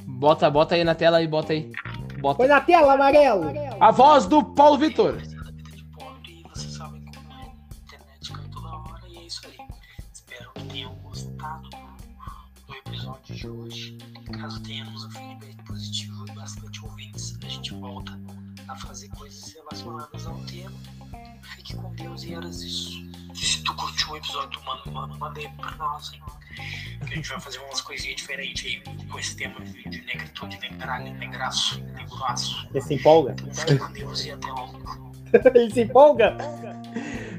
S3: Bota, bota aí na tela aí, bota aí. Bota.
S2: Põe na tela, amarelo!
S3: A voz do Paulo Vitor.
S1: De hoje. Caso tenhamos um feedback positivo e bastante ouvintes, a gente volta a fazer coisas relacionadas ao tema. Fique com Deus e eras isso. Se tu curtiu o episódio, mano, mano, manda aí pra nós, hein? Que a gente vai fazer umas coisinhas diferentes aí com esse tema de negritude, negralha, negraço, negraço.
S2: Ele se empolga?
S1: Fique com Deus e até logo.
S2: Ele se empolga?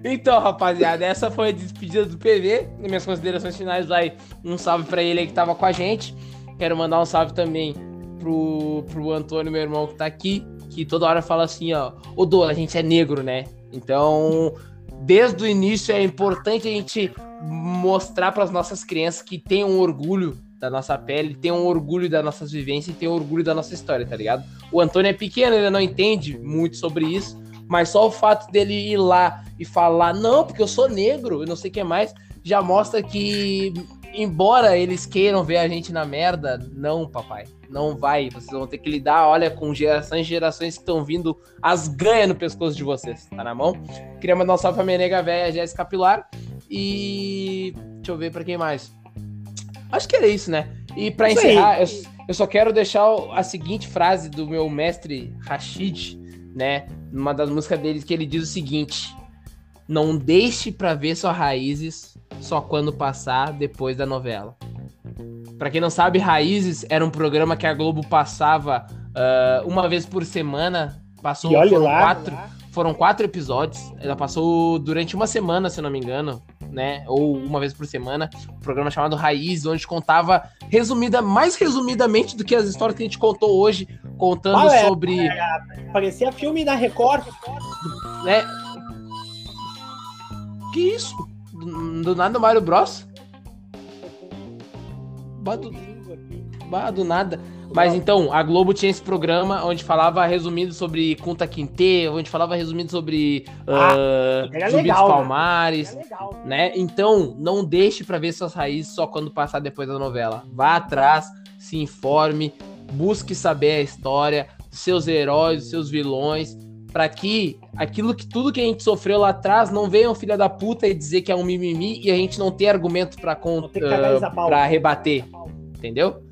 S3: Então, rapaziada, essa foi a despedida do PV. Minhas considerações finais, vai um salve para ele aí que tava com a gente. Quero mandar um salve também pro, pro Antônio, meu irmão, que tá aqui, que toda hora fala assim, ó, ô Dô, a gente é negro, né? Então, desde o início é importante a gente mostrar para as nossas crianças que tem um orgulho da nossa pele, tem um orgulho das nossas vivências e tem um orgulho da nossa história, tá ligado? O Antônio é pequeno, ele não entende muito sobre isso, mas só o fato dele ir lá e falar, não, porque eu sou negro, e não sei o que mais, já mostra que, embora eles queiram ver a gente na merda, não, papai, não vai. Vocês vão ter que lidar, olha, com gerações e gerações que estão vindo as ganhas no pescoço de vocês, tá na mão? Queria mandar um salve pra minha nega velha, Jéssica Pilar, e deixa eu ver pra quem mais. Acho que era isso, né? E para encerrar, eu, eu, só quero deixar a seguinte frase do meu mestre Rashid, né? Numa das músicas dele que ele diz o seguinte: Não deixe para ver suas raízes só quando passar depois da novela. Para quem não sabe, Raízes era um programa que a Globo passava uh, uma vez por semana. Passou foram lá, quatro, lá. foram quatro episódios. Ela passou durante uma semana, se não me engano, né? Ou uma vez por semana. Um programa chamado Raiz, onde contava resumida, mais resumidamente do que as histórias que a gente contou hoje, contando ah, é, sobre. É,
S2: parecia filme da Record.
S3: Né? Que isso? Do, do nada Mario Bros? Bah, do, bah, do nada. Mas então, a Globo tinha esse programa onde falava resumido sobre Kunta Quinte, onde falava resumido sobre ah, uh, Zumbi legal, dos Palmares, né? né? Então, não deixe para ver suas raízes só quando passar depois da novela. Vá atrás, se informe, busque saber a história, seus heróis, seus vilões, para que aquilo que tudo que a gente sofreu lá atrás não venha um filho da puta e dizer que é um mimimi e a gente não ter argumento para para rebater, entendeu?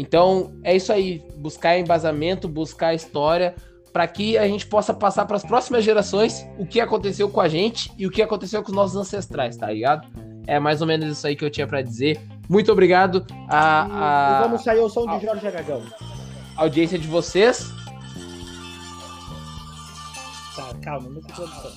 S3: Então, é isso aí, buscar embasamento, buscar história, para que a gente possa passar para as próximas gerações o que aconteceu com a gente e o que aconteceu com os nossos ancestrais, tá ligado? É mais ou menos isso aí que eu tinha para dizer. Muito obrigado a, a,
S2: E vamos sair ao som
S3: a-
S2: de Jorge Aragão.
S3: audiência de vocês.
S2: Tá, calma.
S4: Somos herança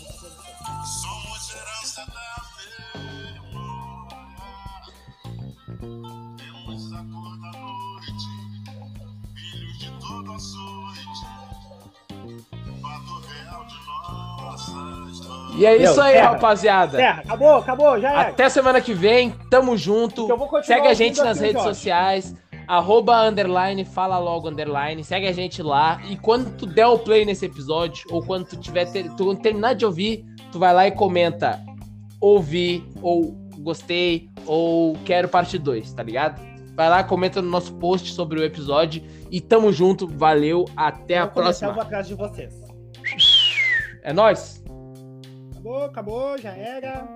S3: E é
S2: Meu,
S3: isso aí,
S2: terra.
S3: rapaziada.
S2: Terra, acabou, acabou, já era.
S3: Até semana que vem, tamo junto.
S2: Continuar
S3: Segue a gente nas redes
S2: Jorge.
S3: sociais, arroba underline, fala logo underline, segue a gente lá. E quando tu der o play nesse episódio, ou quando tu tiver ter, tu terminar de ouvir, tu vai lá e comenta ouvi, ou gostei, ou quero parte 2, tá ligado? Vai lá, comenta no nosso post sobre o episódio e tamo junto, valeu, até a
S2: começar, eu
S3: próxima.
S2: vou atrás de vocês.
S3: É nóis!
S2: acabou, acabou, já era.